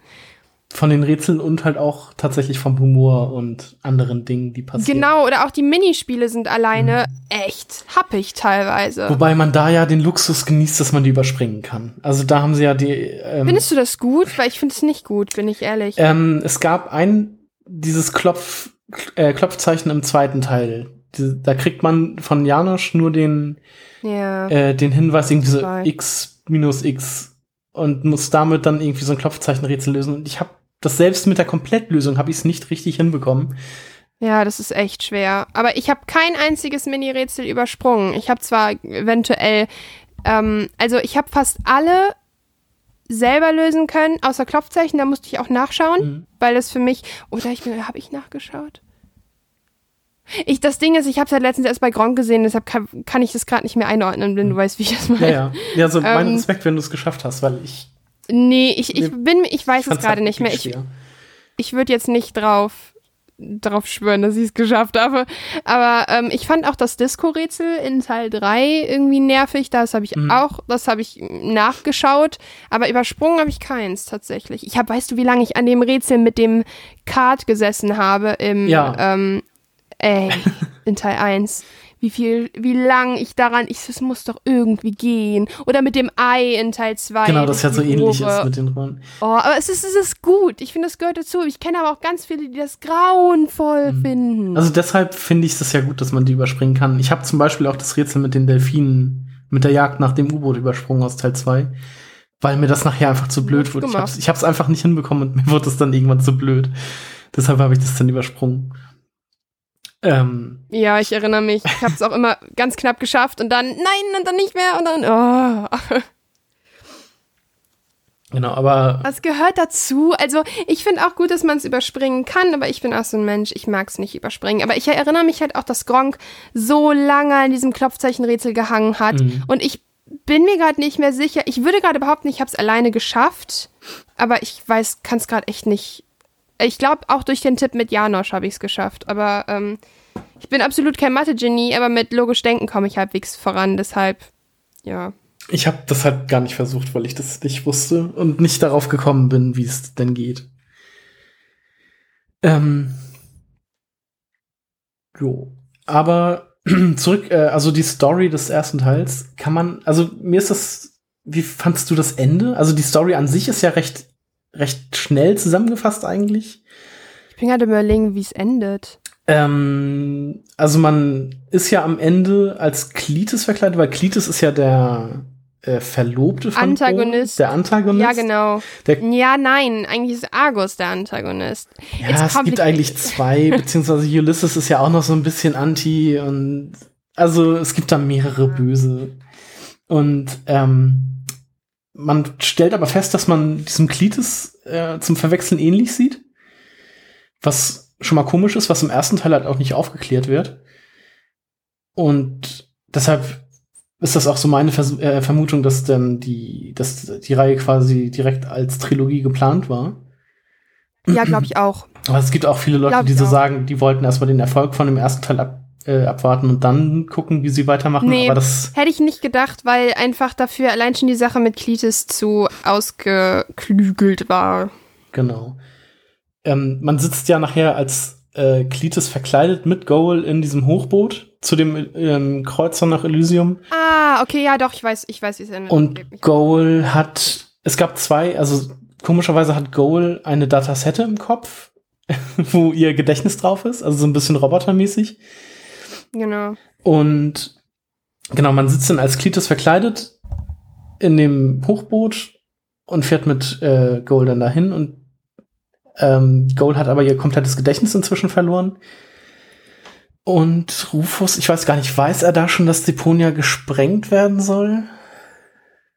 von den Rätseln und halt auch tatsächlich vom Humor und anderen Dingen, die passieren. Genau, oder auch die Minispiele sind alleine mhm. echt happig teilweise. Wobei man da ja den Luxus genießt, dass man die überspringen kann. Also da haben sie ja die. Ähm, Findest du das gut? Weil ich finde es nicht gut, bin ich ehrlich. Ähm, es gab ein, dieses Klopf, äh, Klopfzeichen im zweiten Teil. Die, da kriegt man von Janosch nur den, ja. äh, den Hinweis, irgendwie so X minus X und muss damit dann irgendwie so ein Klopfzeichenrätsel lösen. Und ich habe das selbst mit der Komplettlösung habe ich es nicht richtig hinbekommen. Ja, das ist echt schwer. Aber ich habe kein einziges Mini-Rätsel übersprungen. Ich habe zwar eventuell, ähm, also ich habe fast alle selber lösen können, außer Klopfzeichen, da musste ich auch nachschauen, mhm. weil das für mich, oder ich habe ich nachgeschaut? Ich, das Ding ist, ich habe es halt letztens erst bei Gronk gesehen, deshalb kann, kann ich das gerade nicht mehr einordnen, wenn du mhm. weißt, wie ich das meine. Ja, ja. ja so mein ähm, Respekt, wenn du es geschafft hast, weil ich Nee, ich, ich bin, ich weiß es gerade nicht mehr. Ich, ich würde jetzt nicht drauf, drauf schwören, dass ich es geschafft habe. Aber ähm, ich fand auch das Disco-Rätsel in Teil 3 irgendwie nervig. Das habe ich mhm. auch, das habe ich nachgeschaut. Aber übersprungen habe ich keins tatsächlich. Ich habe, weißt du, wie lange ich an dem Rätsel mit dem Kart gesessen habe im, ja. ähm, ey, in Teil 1 wie viel, wie lang ich daran, ich, es muss doch irgendwie gehen. Oder mit dem Ei in Teil 2. Genau, das ja so ähnlich ist mit den Rollen. Oh, aber es ist, es ist gut. Ich finde, es gehört dazu. Ich kenne aber auch ganz viele, die das grauenvoll mhm. finden. Also deshalb finde ich es ja gut, dass man die überspringen kann. Ich habe zum Beispiel auch das Rätsel mit den Delfinen, mit der Jagd nach dem U-Boot übersprungen aus Teil 2. Weil mir das nachher einfach zu blöd wurde. Ich hab's, ich hab's einfach nicht hinbekommen und mir wurde es dann irgendwann zu blöd. Deshalb habe ich das dann übersprungen. Ähm, ja, ich erinnere mich. Ich habe es auch immer ganz knapp geschafft und dann nein und dann nicht mehr und dann oh. Genau, aber. Was gehört dazu? Also, ich finde auch gut, dass man es überspringen kann, aber ich bin auch so ein Mensch, ich mag es nicht überspringen. Aber ich erinnere mich halt auch, dass Gronk so lange an diesem Klopfzeichenrätsel gehangen hat. Mhm. Und ich bin mir gerade nicht mehr sicher. Ich würde gerade behaupten, ich habe es alleine geschafft, aber ich weiß, kann es gerade echt nicht ich glaube, auch durch den Tipp mit Janosch habe ich es geschafft. Aber ähm, ich bin absolut kein Mathe-Genie, aber mit logisch Denken komme ich halbwegs voran. Deshalb, ja. Ich habe das halt gar nicht versucht, weil ich das nicht wusste und nicht darauf gekommen bin, wie es denn geht. Ähm. Jo. Aber zurück, äh, also die Story des ersten Teils kann man, also mir ist das, wie fandst du das Ende? Also die Story an sich ist ja recht recht schnell zusammengefasst eigentlich. Ich bin gerade überlegen, wie es endet. Ähm, also man ist ja am Ende als Klites verkleidet, weil Klites ist ja der äh, Verlobte von Antagonist. Bo, der Antagonist. Ja, genau. Der, ja, nein, eigentlich ist Argus der Antagonist. Ja, It's es gibt eigentlich zwei, beziehungsweise Ulysses ist ja auch noch so ein bisschen anti und also es gibt da mehrere Böse. Und ähm, man stellt aber fest, dass man diesem Klitis äh, zum Verwechseln ähnlich sieht. Was schon mal komisch ist, was im ersten Teil halt auch nicht aufgeklärt wird. Und deshalb ist das auch so meine Vers äh, Vermutung, dass dann die, dass die Reihe quasi direkt als Trilogie geplant war. Ja, glaube ich auch. Aber es gibt auch viele Leute, die so auch. sagen, die wollten erstmal den Erfolg von dem ersten Teil ab äh, abwarten und dann gucken, wie sie weitermachen. Nee, hätte ich nicht gedacht, weil einfach dafür allein schon die Sache mit Klitis zu ausgeklügelt war. Genau. Ähm, man sitzt ja nachher als äh, Klitis verkleidet mit Goal in diesem Hochboot zu dem ähm, Kreuzer nach Elysium. Ah, okay, ja, doch, ich weiß, ich weiß, wie es endet. Und Goal hat, es gab zwei, also komischerweise hat Goal eine Datasette im Kopf, wo ihr Gedächtnis drauf ist, also so ein bisschen robotermäßig. Genau. Und genau, man sitzt dann als Klitus verkleidet in dem Hochboot und fährt mit äh, Gold dann dahin und ähm, Gold hat aber ihr komplettes Gedächtnis inzwischen verloren. Und Rufus, ich weiß gar nicht, weiß er da schon, dass Deponia gesprengt werden soll?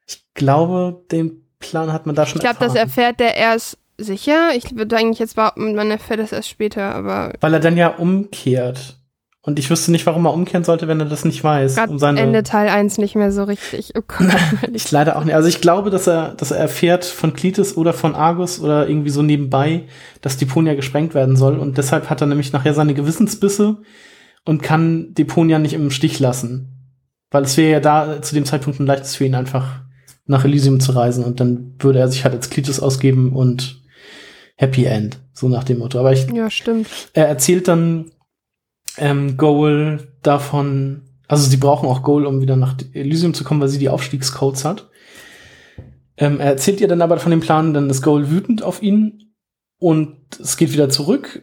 Ich glaube, den Plan hat man da schon Ich glaube, das erfährt er erst Sicher? Ich würde eigentlich jetzt behaupten, man erfährt es erst später, aber. Weil er dann ja umkehrt. Und ich wüsste nicht, warum er umkehren sollte, wenn er das nicht weiß. um seine Ende Teil 1 nicht mehr so richtig. Oh Gott. ich leider auch nicht. Also ich glaube, dass er, dass er erfährt von Klitis oder von Argus oder irgendwie so nebenbei, dass Deponia gesprengt werden soll. Und deshalb hat er nämlich nachher seine Gewissensbisse und kann Deponia nicht im Stich lassen. Weil es wäre ja da zu dem Zeitpunkt ein leichtes für ihn einfach nach Elysium zu reisen und dann würde er sich halt als Klitis ausgeben und Happy End, so nach dem Motto. Aber ich, ja, stimmt. Er erzählt dann ähm, Goal davon, also sie brauchen auch Goal, um wieder nach Elysium zu kommen, weil sie die Aufstiegscodes hat. Ähm, er erzählt ihr dann aber von dem Plan, dann ist Goal wütend auf ihn und es geht wieder zurück,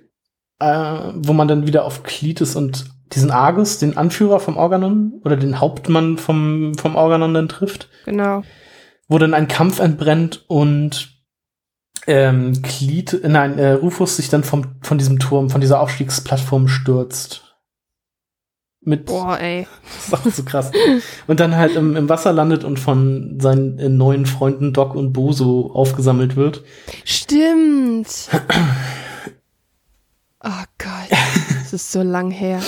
äh, wo man dann wieder auf Klitis und diesen Argus, den Anführer vom Organon oder den Hauptmann vom, vom Organon dann trifft. Genau. Wo dann ein Kampf entbrennt und ähm, Cleat, nein, äh, Rufus sich dann vom, von diesem Turm, von dieser Aufstiegsplattform stürzt. Mit, Boah, ey. Das ist auch so krass. und dann halt im, im Wasser landet und von seinen äh, neuen Freunden Doc und Boso aufgesammelt wird. Stimmt. oh Gott, das ist so lang her.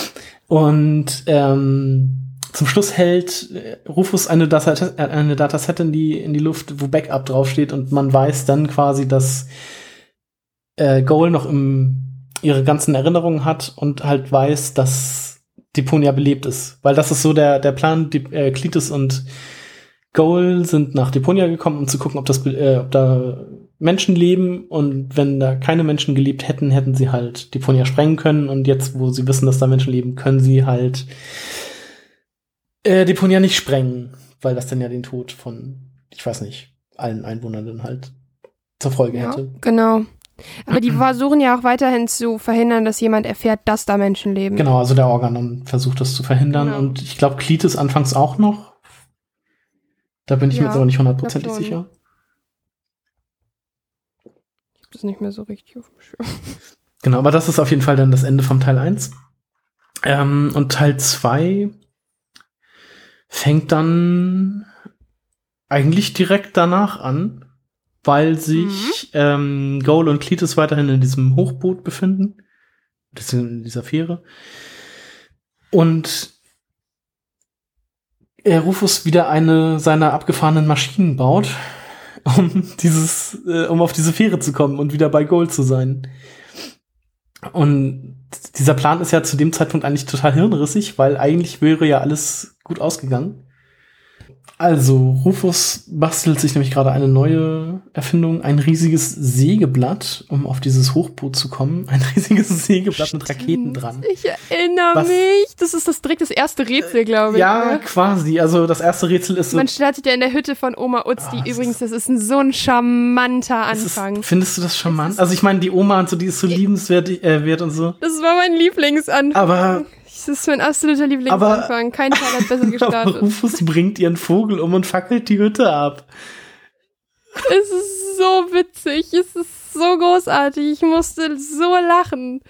Und ähm, zum Schluss hält äh, Rufus eine, Datasette, äh, eine Dataset in die, in die Luft, wo Backup draufsteht und man weiß dann quasi, dass äh, Goal noch im, ihre ganzen Erinnerungen hat und halt weiß, dass Deponia belebt ist. Weil das ist so der, der Plan, die, äh, und Goal sind nach Deponia gekommen, um zu gucken, ob, das, äh, ob da Menschen leben und wenn da keine Menschen gelebt hätten, hätten sie halt Deponia sprengen können und jetzt, wo sie wissen, dass da Menschen leben, können sie halt äh, Deponia nicht sprengen, weil das dann ja den Tod von, ich weiß nicht, allen Einwohnern dann halt zur Folge ja, hätte. Genau. Aber die versuchen ja auch weiterhin zu verhindern, dass jemand erfährt, dass da Menschen leben. Genau, also der Organon versucht das zu verhindern. Genau. Und ich glaube, Klitis anfangs auch noch. Da bin ich ja, mir jetzt aber nicht hundertprozentig sicher. Ich habe das nicht mehr so richtig auf dem Schirm. Genau, aber das ist auf jeden Fall dann das Ende vom Teil 1. Ähm, und Teil 2 fängt dann eigentlich direkt danach an, weil sich mhm. ähm, Goal und Cletus weiterhin in diesem Hochboot befinden, in dieser Fähre. Und er Rufus wieder eine seiner abgefahrenen Maschinen baut, um dieses, äh, um auf diese Fähre zu kommen und wieder bei Gold zu sein. Und dieser Plan ist ja zu dem Zeitpunkt eigentlich total hirnrissig, weil eigentlich wäre ja alles gut ausgegangen. Also, Rufus bastelt sich nämlich gerade eine neue Erfindung, ein riesiges Sägeblatt, um auf dieses Hochboot zu kommen. Ein riesiges Sägeblatt Stimmt. mit Raketen dran. Ich erinnere Was, mich. Das ist das direkt das erste Rätsel, glaube ich. Ja, ne? quasi. Also das erste Rätsel ist so. Man startet ja in der Hütte von Oma Uzdi. Oh, Übrigens, das ist ein, so ein charmanter Anfang. Ist, findest du das charmant? Also ich meine, die Oma und so, die ist so liebenswert äh, und so. Das war mein Lieblingsanfang. Aber das ist mein absoluter Lieblingsanfang. Aber, Kein Teil hat besser gestartet. Aber Rufus bringt ihren Vogel um und fackelt die Hütte ab. Es ist so witzig. Es ist so großartig. Ich musste so lachen.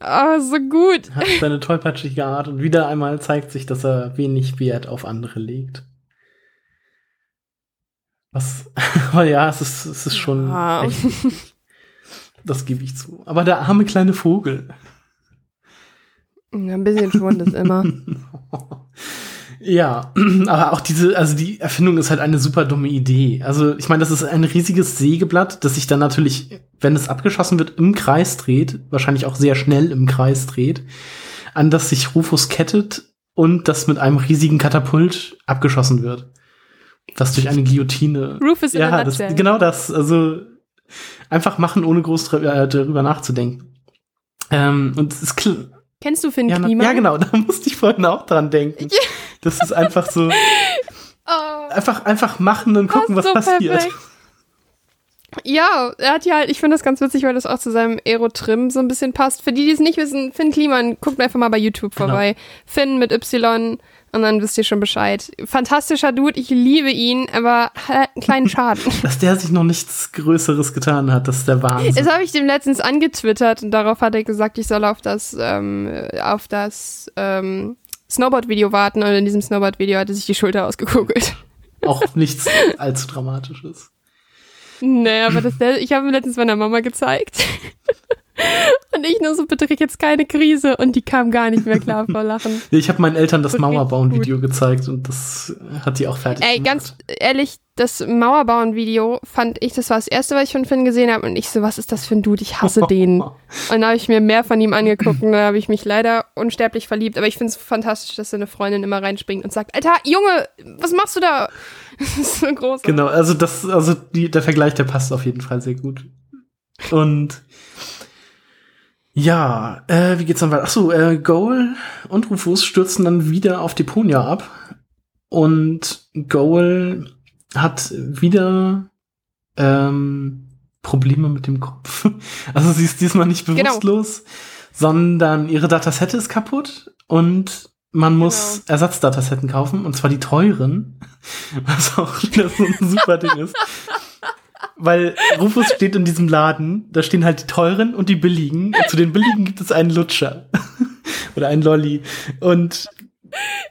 Oh, so gut. Hat seine tollpatschige Art und wieder einmal zeigt sich, dass er wenig Wert auf andere legt. Was, aber ja, es ist, es ist schon wow. echt, Das gebe ich zu. Aber der arme kleine Vogel. Ja, ein bisschen schon das immer. ja, aber auch diese, also die Erfindung ist halt eine super dumme Idee. Also ich meine, das ist ein riesiges Sägeblatt, das sich dann natürlich, wenn es abgeschossen wird, im Kreis dreht, wahrscheinlich auch sehr schnell im Kreis dreht, an das sich Rufus kettet und das mit einem riesigen Katapult abgeschossen wird. Das durch eine Guillotine. Rufus in ja, das, genau das. Also einfach machen, ohne groß äh, darüber nachzudenken. Ähm, und es ist Kennst du Finn ja, Klima? Ja, genau, da musste ich vorhin auch dran denken. Das ist einfach so. oh. Einfach, einfach machen und gucken, was so passiert. Perfekt. Ja, er hat ja halt, ich finde das ganz witzig, weil das auch zu seinem Aero-Trim so ein bisschen passt. Für die, die es nicht wissen, Finn Kliman, guckt einfach mal bei YouTube genau. vorbei. Genau. Finn mit Y und dann wisst ihr schon Bescheid. Fantastischer Dude, ich liebe ihn, aber hat einen kleinen Schaden. Dass der sich noch nichts Größeres getan hat, das ist der Wahnsinn. Das habe ich dem letztens angetwittert und darauf hat er gesagt, ich soll auf das, ähm, auf das ähm, Snowboard-Video warten und in diesem Snowboard-Video hat er sich die Schulter ausgekugelt. Auch nichts allzu Dramatisches. Nee, aber das, ich habe mir letztens meiner Mama gezeigt. Und ich nur so, bitte krieg jetzt keine Krise. Und die kam gar nicht mehr klar vor Lachen. ich habe meinen Eltern das Mauerbauen-Video gezeigt und das hat die auch fertig Ey, gemacht. ganz ehrlich, das Mauerbauen-Video fand ich, das war das erste, was ich von Finn gesehen habe. Und ich so, was ist das für ein Dude? Ich hasse den. und dann habe ich mir mehr von ihm angeguckt und dann habe ich mich leider unsterblich verliebt. Aber ich finde es fantastisch, dass seine Freundin immer reinspringt und sagt, Alter, Junge, was machst du da? Das ist so groß. Genau, also das, also die, der Vergleich, der passt auf jeden Fall sehr gut. Und ja, äh, wie geht's dann weiter? Achso, äh, Goal und Rufus stürzen dann wieder auf Deponia ab. Und Goal hat wieder ähm, Probleme mit dem Kopf. Also sie ist diesmal nicht genau. bewusstlos, genau. sondern ihre Datasette ist kaputt und man muss genau. Ersatzdatasetten kaufen, und zwar die teuren, was auch wieder so ein super Ding ist. Weil Rufus steht in diesem Laden, da stehen halt die teuren und die billigen. Und zu den billigen gibt es einen Lutscher. Oder einen Lolli. Und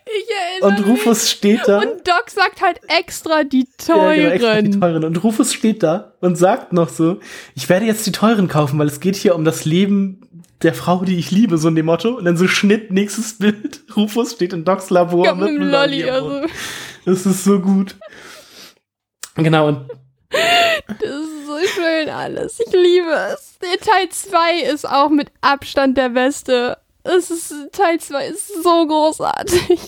ich erinnere und Rufus mich. steht da. Und Doc sagt halt extra die teuren. Ja, genau, extra die teuren. Und Rufus steht da und sagt noch so, ich werde jetzt die teuren kaufen, weil es geht hier um das Leben der Frau, die ich liebe, so in dem Motto. Und dann so Schnitt, nächstes Bild. Rufus steht in Docs Labor mit einem Lolli. Also. Das ist so gut. Genau, und das ist so schön alles. Ich liebe es. Der Teil 2 ist auch mit Abstand der beste. Es ist, Teil 2 ist so großartig.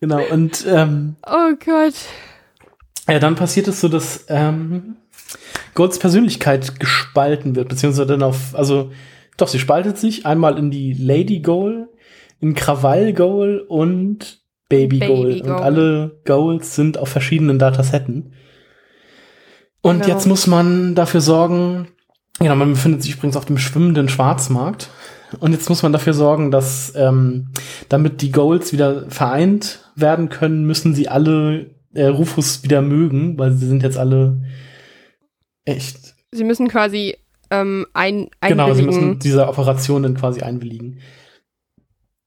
Genau, und ähm, Oh Gott. Ja, dann passiert es so, dass ähm, Golds Persönlichkeit gespalten wird, beziehungsweise dann auf, also doch, sie spaltet sich einmal in die Lady Goal, in Krawall Goal und Baby, Baby Goal. Goal. Und alle Goals sind auf verschiedenen Datasetten. Und genau. jetzt muss man dafür sorgen, genau, man befindet sich übrigens auf dem schwimmenden Schwarzmarkt. Und jetzt muss man dafür sorgen, dass ähm, damit die Goals wieder vereint werden können, müssen sie alle äh, Rufus wieder mögen, weil sie sind jetzt alle echt. Sie müssen quasi ähm, ein, einwilligen. Genau, sie müssen diese Operation dann quasi einwilligen.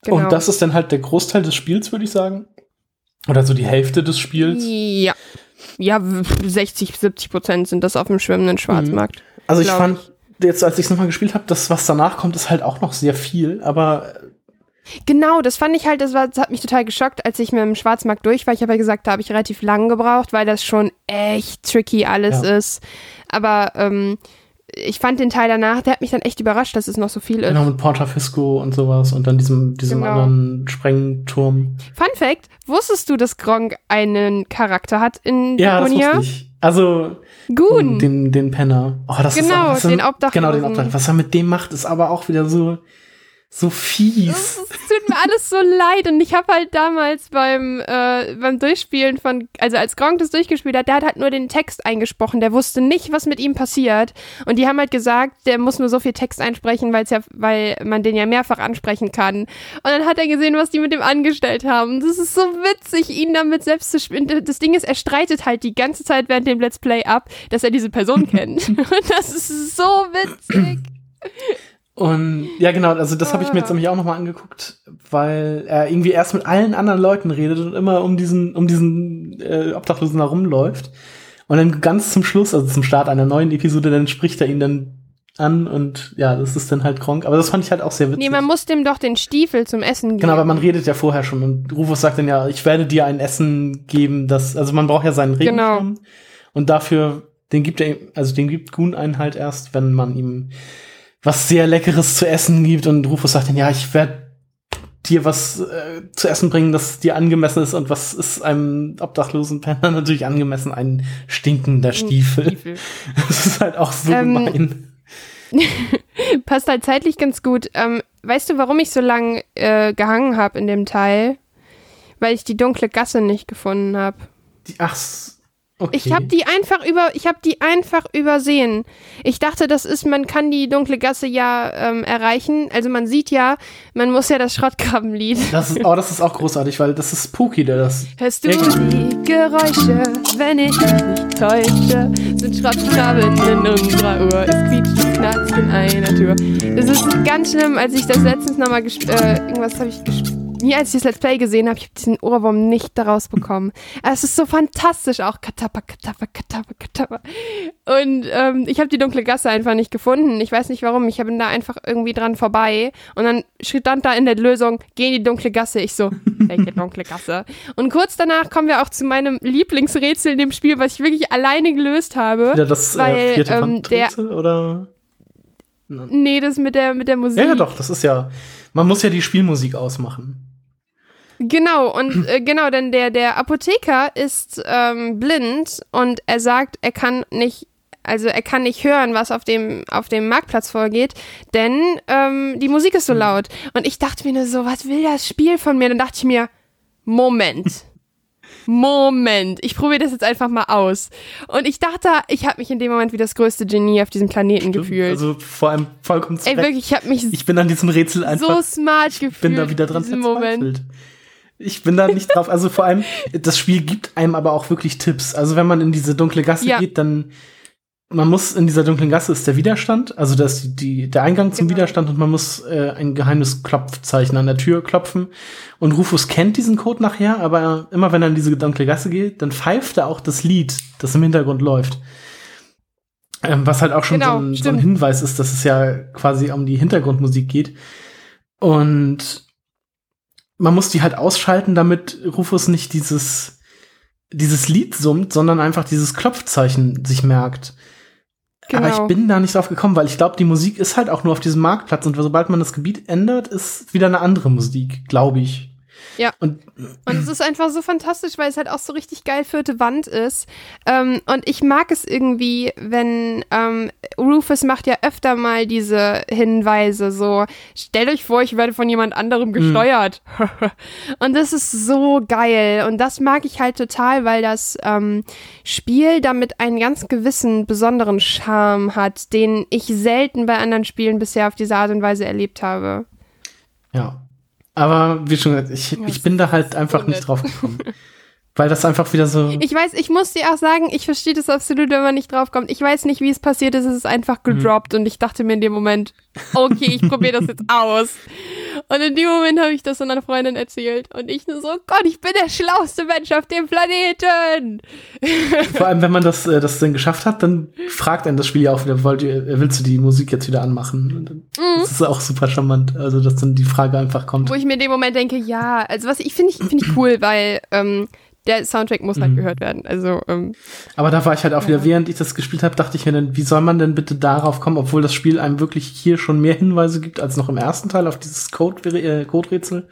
Genau. Und das ist dann halt der Großteil des Spiels, würde ich sagen. Oder so die Hälfte des Spiels. Ja ja, 60, 70 Prozent sind das auf dem schwimmenden Schwarzmarkt. Mhm. Also ich fand, jetzt als ich es nochmal gespielt habe, das, was danach kommt, ist halt auch noch sehr viel, aber Genau, das fand ich halt, das, war, das hat mich total geschockt, als ich mit dem Schwarzmarkt durch war. Ich habe ja gesagt, da habe ich relativ lang gebraucht, weil das schon echt tricky alles ja. ist. Aber ähm, ich fand den Teil danach, der hat mich dann echt überrascht, dass es noch so viel ist. Genau, mit Porta Fisco und sowas und dann diesem, diesem genau. anderen Sprengturm. Fun Fact, wusstest du, dass Gronk einen Charakter hat in Ja, das wusste ich. Also, Goon. Den, den Penner. Oh, das genau, ist auch, den Obdachlosen. Genau, den Obdachlosen. Was er mit dem macht, ist aber auch wieder so, so fies. Es tut mir alles so leid. Und ich habe halt damals beim, äh, beim Durchspielen von, also als Gronk das durchgespielt hat, der hat halt nur den Text eingesprochen. Der wusste nicht, was mit ihm passiert. Und die haben halt gesagt, der muss nur so viel Text einsprechen, weil's ja, weil man den ja mehrfach ansprechen kann. Und dann hat er gesehen, was die mit dem angestellt haben. Das ist so witzig, ihn damit selbst zu spielen. Das Ding ist, er streitet halt die ganze Zeit während dem Let's Play ab, dass er diese Person kennt. Und das ist so witzig. Und ja, genau, also das habe ich mir jetzt ah. nämlich auch nochmal angeguckt, weil er irgendwie erst mit allen anderen Leuten redet und immer um diesen, um diesen äh, Obdachlosen herumläuft. Und dann ganz zum Schluss, also zum Start einer neuen Episode, dann spricht er ihn dann an und ja, das ist dann halt Kronk. Aber das fand ich halt auch sehr witzig. Nee, man muss dem doch den Stiefel zum Essen geben. Genau, aber man redet ja vorher schon und Rufus sagt dann ja, ich werde dir ein Essen geben, das, also man braucht ja seinen Regen genau. Und dafür, den gibt er, also den gibt Gun einen halt erst, wenn man ihm was sehr Leckeres zu essen gibt und Rufus sagt dann, ja, ich werde dir was äh, zu essen bringen, das dir angemessen ist und was ist einem obdachlosen Penner natürlich angemessen? Ein stinkender Stiefel. Stiefel. Das ist halt auch so ähm, gemein. Passt halt zeitlich ganz gut. Ähm, weißt du, warum ich so lang äh, gehangen habe in dem Teil? Weil ich die dunkle Gasse nicht gefunden habe. Ach, Okay. Ich habe die einfach über, ich habe die einfach übersehen. Ich dachte, das ist, man kann die dunkle Gasse ja ähm, erreichen. Also man sieht ja, man muss ja das Schrottkrabbenlied. Das ist, oh, das ist auch großartig, weil das ist Pookie, der das. Hörst du die Geräusche, wenn ich mich nicht täusche? Sind Schrottkrabben in unserer Uhr? Es quietscht und knarzt in einer Tür. Das ist ganz schlimm, als ich das letztens nochmal gespielt, äh, irgendwas habe ich gespielt nie als ich das Let's Play gesehen habe, ich habe diesen Ohrwurm nicht daraus bekommen. es ist so fantastisch auch. Katappa, katappa, katappa, katappa. Und ähm, ich habe die dunkle Gasse einfach nicht gefunden. Ich weiß nicht warum. Ich bin da einfach irgendwie dran vorbei. Und dann stand da in der Lösung, geh in die dunkle Gasse. Ich so, welche dunkle Gasse? Und kurz danach kommen wir auch zu meinem Lieblingsrätsel in dem Spiel, was ich wirklich alleine gelöst habe. Wieder das äh, weil, äh, vierte ähm, der, oder? Nee, das mit der, mit der Musik. Ja, ja, doch, das ist ja. Man muss ja die Spielmusik ausmachen. Genau, und äh, genau, denn der, der Apotheker ist ähm, blind und er sagt, er kann nicht, also er kann nicht hören, was auf dem, auf dem Marktplatz vorgeht, denn ähm, die Musik ist so hm. laut. Und ich dachte mir nur so, was will das Spiel von mir? Dann dachte ich mir, Moment. Moment, ich probiere das jetzt einfach mal aus. Und ich dachte, ich habe mich in dem Moment wie das größte Genie auf diesem Planeten Stimmt, gefühlt. Also vor allem vollkommen Ey, wirklich, ich habe mich Ich bin an diesem Rätsel einfach so smart gefühlt. Ich bin da wieder dran verzweifelt. Moment. Ich bin da nicht drauf. Also vor allem, das Spiel gibt einem aber auch wirklich Tipps. Also wenn man in diese dunkle Gasse ja. geht, dann man muss in dieser dunklen Gasse ist der Widerstand, also das ist die, der Eingang zum genau. Widerstand und man muss äh, ein geheimes Klopfzeichen an der Tür klopfen. Und Rufus kennt diesen Code nachher, aber immer wenn er in diese dunkle Gasse geht, dann pfeift er auch das Lied, das im Hintergrund läuft. Ähm, was halt auch schon genau, so, ein, so, ein, Hinweis ist, dass es ja quasi um die Hintergrundmusik geht. Und man muss die halt ausschalten, damit Rufus nicht dieses, dieses Lied summt, sondern einfach dieses Klopfzeichen sich merkt. Genau. Aber ich genau. bin da nicht drauf gekommen, weil ich glaube, die Musik ist halt auch nur auf diesem Marktplatz und sobald man das Gebiet ändert, ist wieder eine andere Musik, glaube ich. Ja. Und, und es ist einfach so fantastisch, weil es halt auch so richtig geil vierte Wand ist. Ähm, und ich mag es irgendwie, wenn ähm, Rufus macht ja öfter mal diese Hinweise, so, stellt euch vor, ich werde von jemand anderem mhm. gesteuert. Mhm. und das ist so geil. Und das mag ich halt total, weil das ähm, Spiel damit einen ganz gewissen besonderen Charme hat, den ich selten bei anderen Spielen bisher auf diese Art und Weise erlebt habe. Ja, aber wie schon gesagt, ich, ich bin da halt einfach nicht drauf gekommen. Weil das einfach wieder so. Ich weiß, ich muss dir auch sagen, ich verstehe das absolut, wenn man nicht drauf kommt. Ich weiß nicht, wie es passiert ist. Es ist einfach hm. gedroppt hm. und ich dachte mir in dem Moment, okay, ich probiere das jetzt aus. Und in dem Moment habe ich das an einer Freundin erzählt. Und ich nur so, Gott, ich bin der schlauste Mensch auf dem Planeten. Vor allem, wenn man das, äh, das dann geschafft hat, dann fragt einen das Spiel ja auch wieder, wollt ihr, äh, willst du die Musik jetzt wieder anmachen? Mhm. Das ist auch super charmant. Also, dass dann die Frage einfach kommt. Wo ich mir in dem Moment denke, ja, also was ich finde ich, finde ich cool, weil ähm, der Soundtrack muss halt mhm. gehört werden. Also, ähm, Aber da war ich halt auch ja. wieder, während ich das gespielt habe, dachte ich mir dann, wie soll man denn bitte darauf kommen, obwohl das Spiel einem wirklich hier schon mehr Hinweise gibt als noch im ersten Teil auf dieses Code, äh, Code-Rätsel.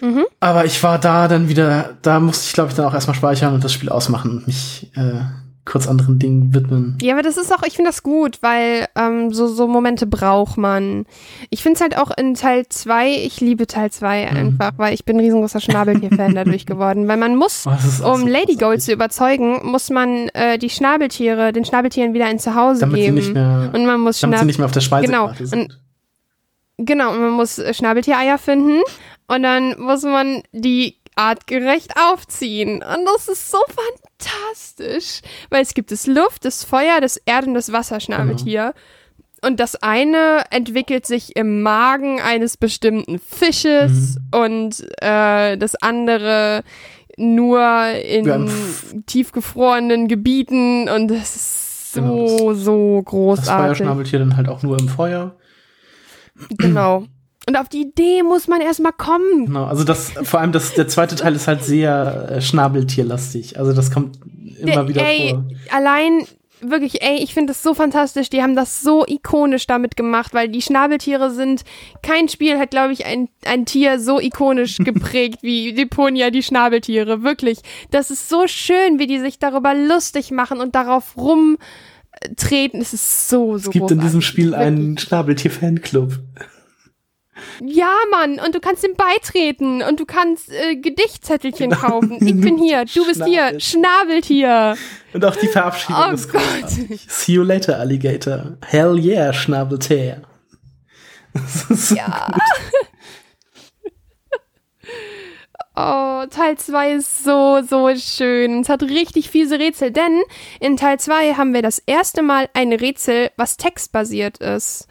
Mhm. Aber ich war da dann wieder, da musste ich glaube ich dann auch erstmal speichern und das Spiel ausmachen und mich äh, kurz anderen Dingen widmen. Ja, aber das ist auch, ich finde das gut, weil ähm, so, so Momente braucht man. Ich finde es halt auch in Teil 2, ich liebe Teil 2 mhm. einfach, weil ich bin ein riesengroßer Schnabeltier-Fan dadurch geworden. Weil man muss, oh, um so Lady Gold zu überzeugen, muss man äh, die Schnabeltiere, den Schnabeltieren wieder ein Zuhause damit geben. Sie nicht mehr, und man muss damit sie nicht mehr auf der Speise genau, sind. Und, genau, und man muss Schnabeltiereier finden und dann muss man die artgerecht aufziehen. Und das ist so fantastisch, weil es gibt das Luft, das Feuer, das Erd und das Wasserschnabeltier. Genau. Und das eine entwickelt sich im Magen eines bestimmten Fisches mhm. und äh, das andere nur in tiefgefrorenen Gebieten und das ist so, genau, das, so großartig. Das Feuerschnabeltier dann halt auch nur im Feuer. Genau. Und auf die Idee muss man erstmal kommen. Genau, also das, vor allem das, der zweite Teil ist halt sehr äh, schnabeltierlastig. Also das kommt immer der, wieder ey, vor. Allein, wirklich, ey, ich finde das so fantastisch. Die haben das so ikonisch damit gemacht, weil die Schnabeltiere sind, kein Spiel hat, glaube ich, ein, ein Tier so ikonisch geprägt wie Deponia, die Schnabeltiere. Wirklich. Das ist so schön, wie die sich darüber lustig machen und darauf rumtreten. Es ist so, so Es gibt großartig. in diesem Spiel einen Schnabeltier-Fanclub. Ja, Mann, und du kannst ihm beitreten und du kannst äh, Gedichtzettelchen genau. kaufen. Ich bin hier, du bist hier, Schnabeltier. Und auch die Verabschiedung oh ist Gott. See you later, Alligator. Hell yeah, Schnabeltier. So ja. Oh, Teil 2 ist so, so schön. Es hat richtig fiese Rätsel, denn in Teil 2 haben wir das erste Mal ein Rätsel, was textbasiert ist.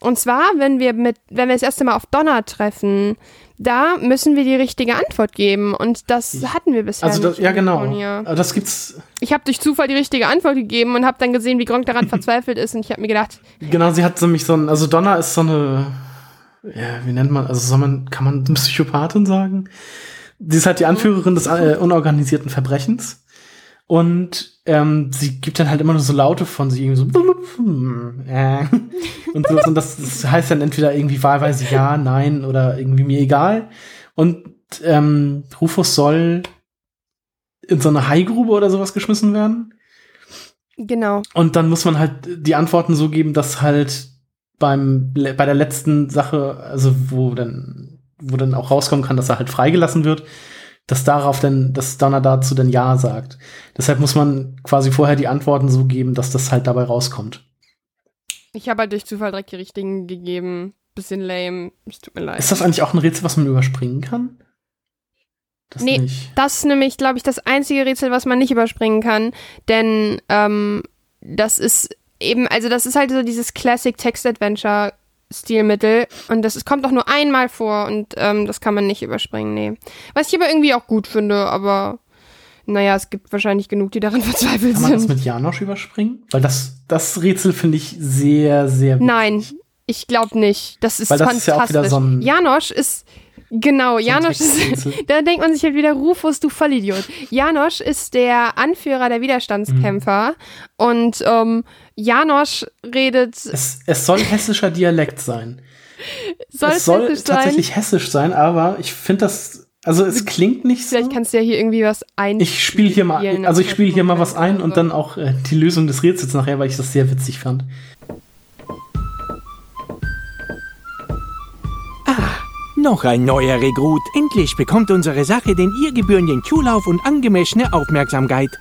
Und zwar, wenn wir mit, wenn wir das erste Mal auf Donner treffen, da müssen wir die richtige Antwort geben. Und das hatten wir bisher also das. Ja, genau. Aber das gibt's. Ich habe durch Zufall die richtige Antwort gegeben und habe dann gesehen, wie Gronk daran verzweifelt ist. Und ich habe mir gedacht. Genau, sie hat nämlich so ein, also Donner ist so eine, ja, wie nennt man, also soll man, kann man Psychopathin sagen? Sie ist halt die Anführerin des äh, unorganisierten Verbrechens. Und ähm, sie gibt dann halt immer nur so Laute von sich, irgendwie so äh, und so. Und das, das heißt dann entweder irgendwie wahlweise ja, nein oder irgendwie mir egal. Und ähm, Rufus soll in so eine Haigrube oder sowas geschmissen werden. Genau. Und dann muss man halt die Antworten so geben, dass halt beim bei der letzten Sache, also wo dann wo dann auch rauskommen kann, dass er halt freigelassen wird, dass darauf dann, dass Donner dazu dann Ja sagt. Deshalb muss man quasi vorher die Antworten so geben, dass das halt dabei rauskommt. Ich habe halt durch Zufall direkt die richtigen gegeben. Bisschen lame. Es tut mir leid. Ist das eigentlich auch ein Rätsel, was man überspringen kann? Das nee, nicht. das ist nämlich, glaube ich, das einzige Rätsel, was man nicht überspringen kann. Denn ähm, das ist eben, also das ist halt so dieses Classic Text Adventure Stilmittel und das ist, kommt auch nur einmal vor und ähm, das kann man nicht überspringen, nee. Was ich aber irgendwie auch gut finde, aber naja, es gibt wahrscheinlich genug, die daran verzweifelt sind. Kann man das mit Janosch überspringen? Weil das, das Rätsel finde ich sehr, sehr wichtig. Nein, ich glaube nicht. Das ist Weil das fantastisch. Ist ja auch wieder so ein Janosch ist Genau, Janosch ist, da denkt man sich halt wieder, Rufus, du Vollidiot. Janosch ist der Anführer der Widerstandskämpfer mhm. und ähm, Janosch redet. Es, es soll hessischer Dialekt sein. Soll es soll tatsächlich sein? hessisch sein, aber ich finde das, also es klingt nicht so. Vielleicht kannst du ja hier irgendwie was ein. Ich spiele hier mal, also ich spiele hier mal was ein und dann auch äh, die Lösung des Rätsels nachher, weil ich das sehr witzig fand. Noch ein neuer Rekrut. Endlich bekommt unsere Sache den ihr gebührenden Zulauf und angemessene Aufmerksamkeit.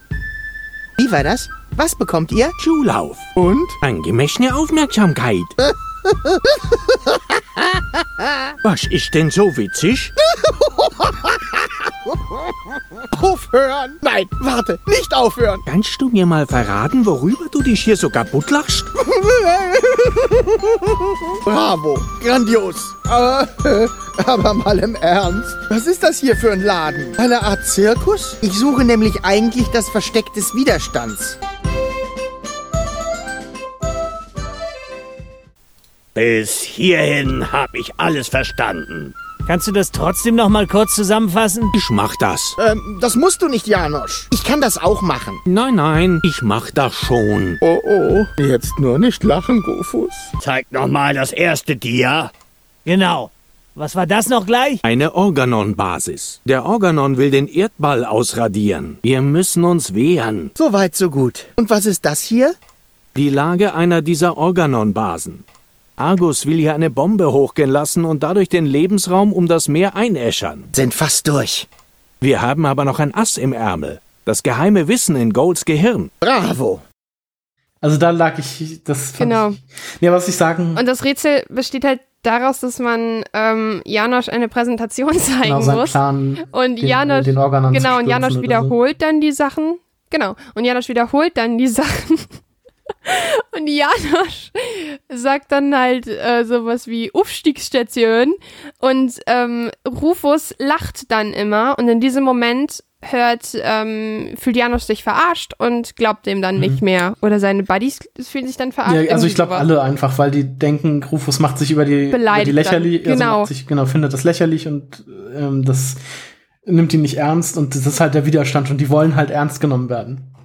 Wie war das? Was bekommt ihr? Zulauf. Und? Angemessene Aufmerksamkeit. Was ist denn so witzig? aufhören! Nein, warte, nicht aufhören! Kannst du mir mal verraten, worüber du dich hier so kaputt lachst? Bravo, grandios. Aber, aber mal im Ernst. Was ist das hier für ein Laden? Eine Art Zirkus? Ich suche nämlich eigentlich das Versteck des Widerstands. Bis hierhin habe ich alles verstanden. Kannst du das trotzdem noch mal kurz zusammenfassen? Ich mach das. Ähm, das musst du nicht, Janosch. Ich kann das auch machen. Nein, nein, ich mach das schon. Oh, oh. Jetzt nur nicht lachen, Rufus. Zeig noch mal das erste Dia. Genau. Was war das noch gleich? Eine Organon-Basis. Der Organon will den Erdball ausradieren. Wir müssen uns wehren. So weit, so gut. Und was ist das hier? Die Lage einer dieser Organon-Basen. Argus will hier eine Bombe hochgehen lassen und dadurch den Lebensraum um das Meer einäschern. Sind fast durch. Wir haben aber noch ein Ass im Ärmel. Das geheime Wissen in Golds Gehirn. Bravo. Also da lag ich, das Genau. Ich, ja, was ich sagen. Und das Rätsel besteht halt daraus, dass man ähm, Janosch eine Präsentation zeigen genau, muss. Plan, und den, Janosch, den genau, und Janosch wiederholt so. dann die Sachen. Genau. Und Janosch wiederholt dann die Sachen. Und Janosch sagt dann halt äh, sowas wie Aufstiegsstation und ähm, Rufus lacht dann immer und in diesem Moment hört, ähm, fühlt Janosch sich verarscht und glaubt dem dann mhm. nicht mehr. Oder seine Buddies fühlen sich dann verarscht. Ja, also ich glaube alle einfach, weil die denken, Rufus macht sich über die, über die lächerlich, also genau. sich, genau, findet das lächerlich und ähm, das nimmt ihn nicht ernst und das ist halt der Widerstand und die wollen halt ernst genommen werden.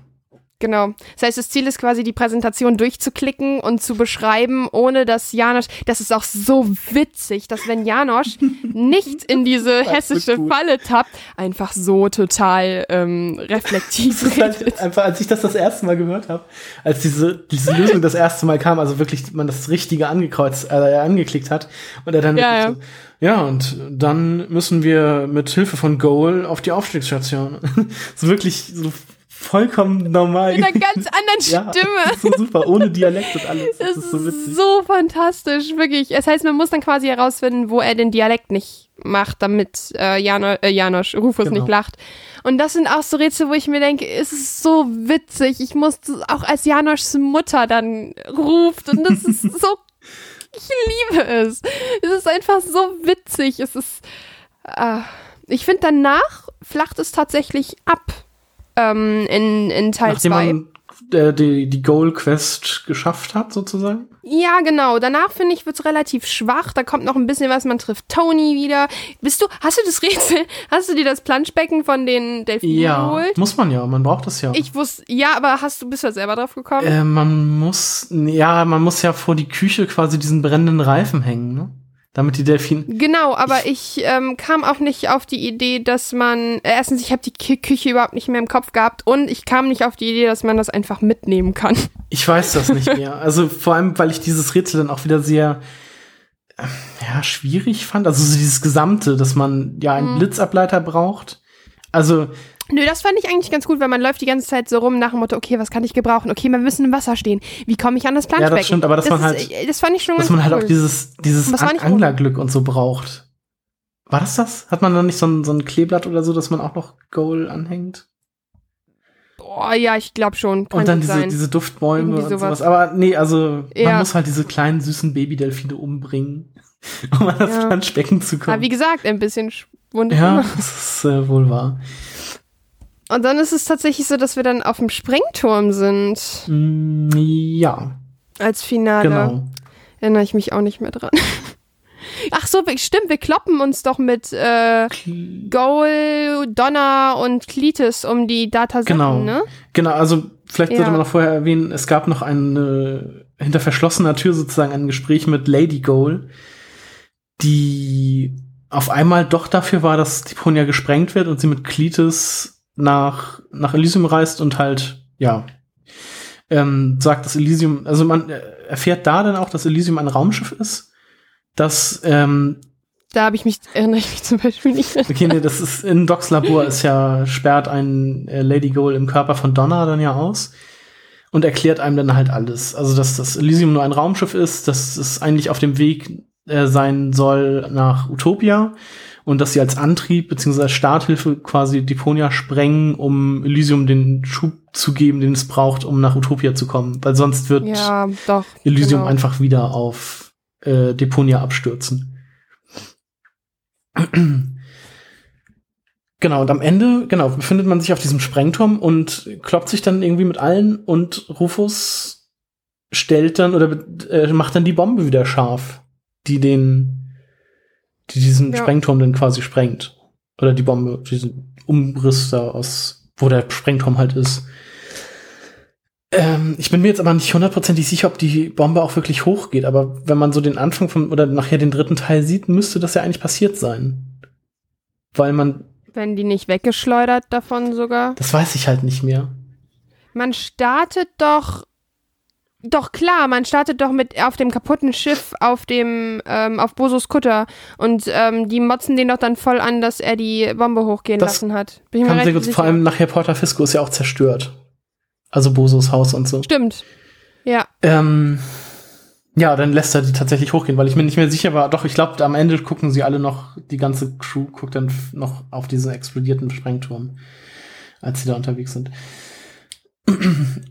Genau. Das heißt, das Ziel ist quasi, die Präsentation durchzuklicken und zu beschreiben, ohne dass Janosch, das ist auch so witzig, dass wenn Janosch nicht in diese hessische so Falle tappt, einfach so total ähm, reflektiv halt einfach, als ich das das erste Mal gehört habe, als diese, diese Lösung das erste Mal kam, also wirklich man das Richtige angekreuzt, äh, angeklickt hat und er dann ja, ja. so, ja, und dann müssen wir mit Hilfe von Goal auf die Aufstiegsstation. so wirklich so vollkommen normal. Mit einer ganz anderen Stimme. Ja, so super, ohne Dialekt und alles. Das, das ist so witzig. So fantastisch, wirklich. Das heißt, man muss dann quasi herausfinden, wo er den Dialekt nicht macht, damit äh, Jano, äh, Janosch, Rufus genau. nicht lacht. Und das sind auch so Rätsel, wo ich mir denke, es ist so witzig. Ich muss auch als Janoschs Mutter dann ruft und das ist so ich liebe es. Es ist einfach so witzig. Es ist. Äh, ich finde, danach flacht es tatsächlich ab ähm, in, in Teil 2 äh, die, die Goal Quest geschafft hat, sozusagen? Ja, genau. Danach finde ich, wird es relativ schwach. Da kommt noch ein bisschen was, man trifft Tony wieder. Bist du, hast du das Rätsel, hast du dir das Planschbecken von den Delfinen ja, geholt? muss man ja, man braucht das ja. Ich wusste, ja, aber hast du, bist du selber drauf gekommen? Äh, man muss, ja, man muss ja vor die Küche quasi diesen brennenden Reifen hängen, ne? Damit die Delfine. Genau, aber ich, ich ähm, kam auch nicht auf die Idee, dass man äh, erstens, ich habe die K Küche überhaupt nicht mehr im Kopf gehabt und ich kam nicht auf die Idee, dass man das einfach mitnehmen kann. Ich weiß das nicht mehr. Also vor allem, weil ich dieses Rätsel dann auch wieder sehr äh, ja schwierig fand. Also so dieses Gesamte, dass man ja einen mhm. Blitzableiter braucht. Also Nö, das fand ich eigentlich ganz gut, weil man läuft die ganze Zeit so rum nach dem Motto, okay, was kann ich gebrauchen? Okay, wir müssen im Wasser stehen. Wie komme ich an das Planschbecken? Ja, das stimmt, aber dass das man halt, ist, das fand ich schon dass man cool. halt auch dieses, dieses An Anglerglück und so braucht. War das das? Hat man dann nicht so ein, so ein Kleeblatt oder so, dass man auch noch Goal anhängt? Oh ja, ich glaube schon. Kann und dann diese, sein. diese Duftbäume und sowas. Aber nee, also ja. man muss halt diese kleinen süßen Babydelfine umbringen, um an das ja. Planschbecken zu kommen. Aber wie gesagt, ein bisschen wunderbar. Ja, das ist äh, wohl wahr. Und dann ist es tatsächlich so, dass wir dann auf dem Sprengturm sind. Mm, ja. Als Finale. Genau. Erinnere ich mich auch nicht mehr dran. Ach so, stimmt, wir kloppen uns doch mit äh, Goal, Donner und Cletus um die Datasachen, genau. ne? Genau, also vielleicht ja. sollte man noch vorher erwähnen, es gab noch eine hinter verschlossener Tür sozusagen ein Gespräch mit Lady Goal, die auf einmal doch dafür war, dass Deponia gesprengt wird und sie mit Cletus nach, nach Elysium reist und halt, ja, ähm, sagt, dass Elysium, also man erfährt da dann auch, dass Elysium ein Raumschiff ist, das ähm, da habe ich mich, erinnere ich mich zum Beispiel nicht. Okay, nee, das ist in Docs Labor ist ja, sperrt ein äh, Lady Goal im Körper von Donna dann ja aus und erklärt einem dann halt alles. Also, dass das Elysium nur ein Raumschiff ist, dass es eigentlich auf dem Weg äh, sein soll nach Utopia und dass sie als Antrieb bzw. als Starthilfe quasi Deponia sprengen, um Elysium den Schub zu geben, den es braucht, um nach Utopia zu kommen. Weil sonst wird ja, doch, Elysium genau. einfach wieder auf äh, Deponia abstürzen. genau, und am Ende, genau, befindet man sich auf diesem Sprengturm und kloppt sich dann irgendwie mit allen und Rufus stellt dann oder äh, macht dann die Bombe wieder scharf, die den die diesen ja. Sprengturm dann quasi sprengt. Oder die Bombe, diesen Umriss da aus, wo der Sprengturm halt ist. Ähm, ich bin mir jetzt aber nicht hundertprozentig sicher, ob die Bombe auch wirklich hochgeht, aber wenn man so den Anfang von, oder nachher den dritten Teil sieht, müsste das ja eigentlich passiert sein. Weil man. Wenn die nicht weggeschleudert davon sogar? Das weiß ich halt nicht mehr. Man startet doch doch klar, man startet doch mit auf dem kaputten Schiff auf dem ähm, auf Bosos Kutter und ähm, die motzen den doch dann voll an, dass er die Bombe hochgehen das lassen hat. Bin ich mir gut, vor allem nachher Porta Fisco ist ja auch zerstört. Also Bosos Haus und so. Stimmt. Ja. Ähm, ja, dann lässt er die tatsächlich hochgehen, weil ich mir nicht mehr sicher war. Doch, ich glaube, am Ende gucken sie alle noch, die ganze Crew guckt dann noch auf diesen explodierten Sprengturm, als sie da unterwegs sind.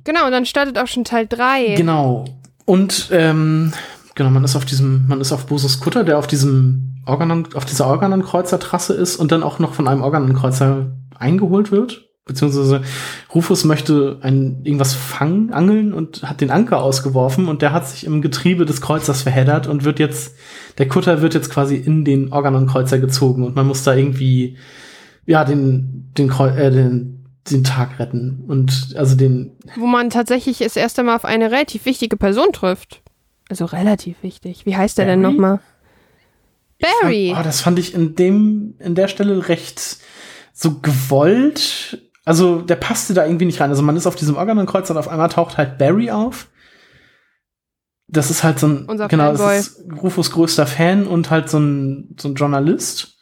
Genau, und dann startet auch schon Teil 3. Genau. Und ähm, genau, man ist auf diesem, man ist auf Bosus Kutter, der auf diesem Organon, auf dieser Organon-Kreuzer-Trasse ist und dann auch noch von einem Organon-Kreuzer eingeholt wird. Beziehungsweise Rufus möchte ein, irgendwas fangen, angeln und hat den Anker ausgeworfen und der hat sich im Getriebe des Kreuzers verheddert und wird jetzt, der Kutter wird jetzt quasi in den Organon-Kreuzer gezogen und man muss da irgendwie, ja, den, den, äh, den den Tag retten und also den. Wo man tatsächlich das erste Mal auf eine relativ wichtige Person trifft. Also relativ wichtig. Wie heißt der Barry? denn nochmal? Barry. Fand, oh, das fand ich in dem, in der Stelle recht so gewollt. Also der passte da irgendwie nicht rein. Also man ist auf diesem Organon-Kreuz und auf einmal taucht halt Barry auf. Das ist halt so ein, Unser genau, Fanboy. das ist Rufus größter Fan und halt so ein, so ein Journalist.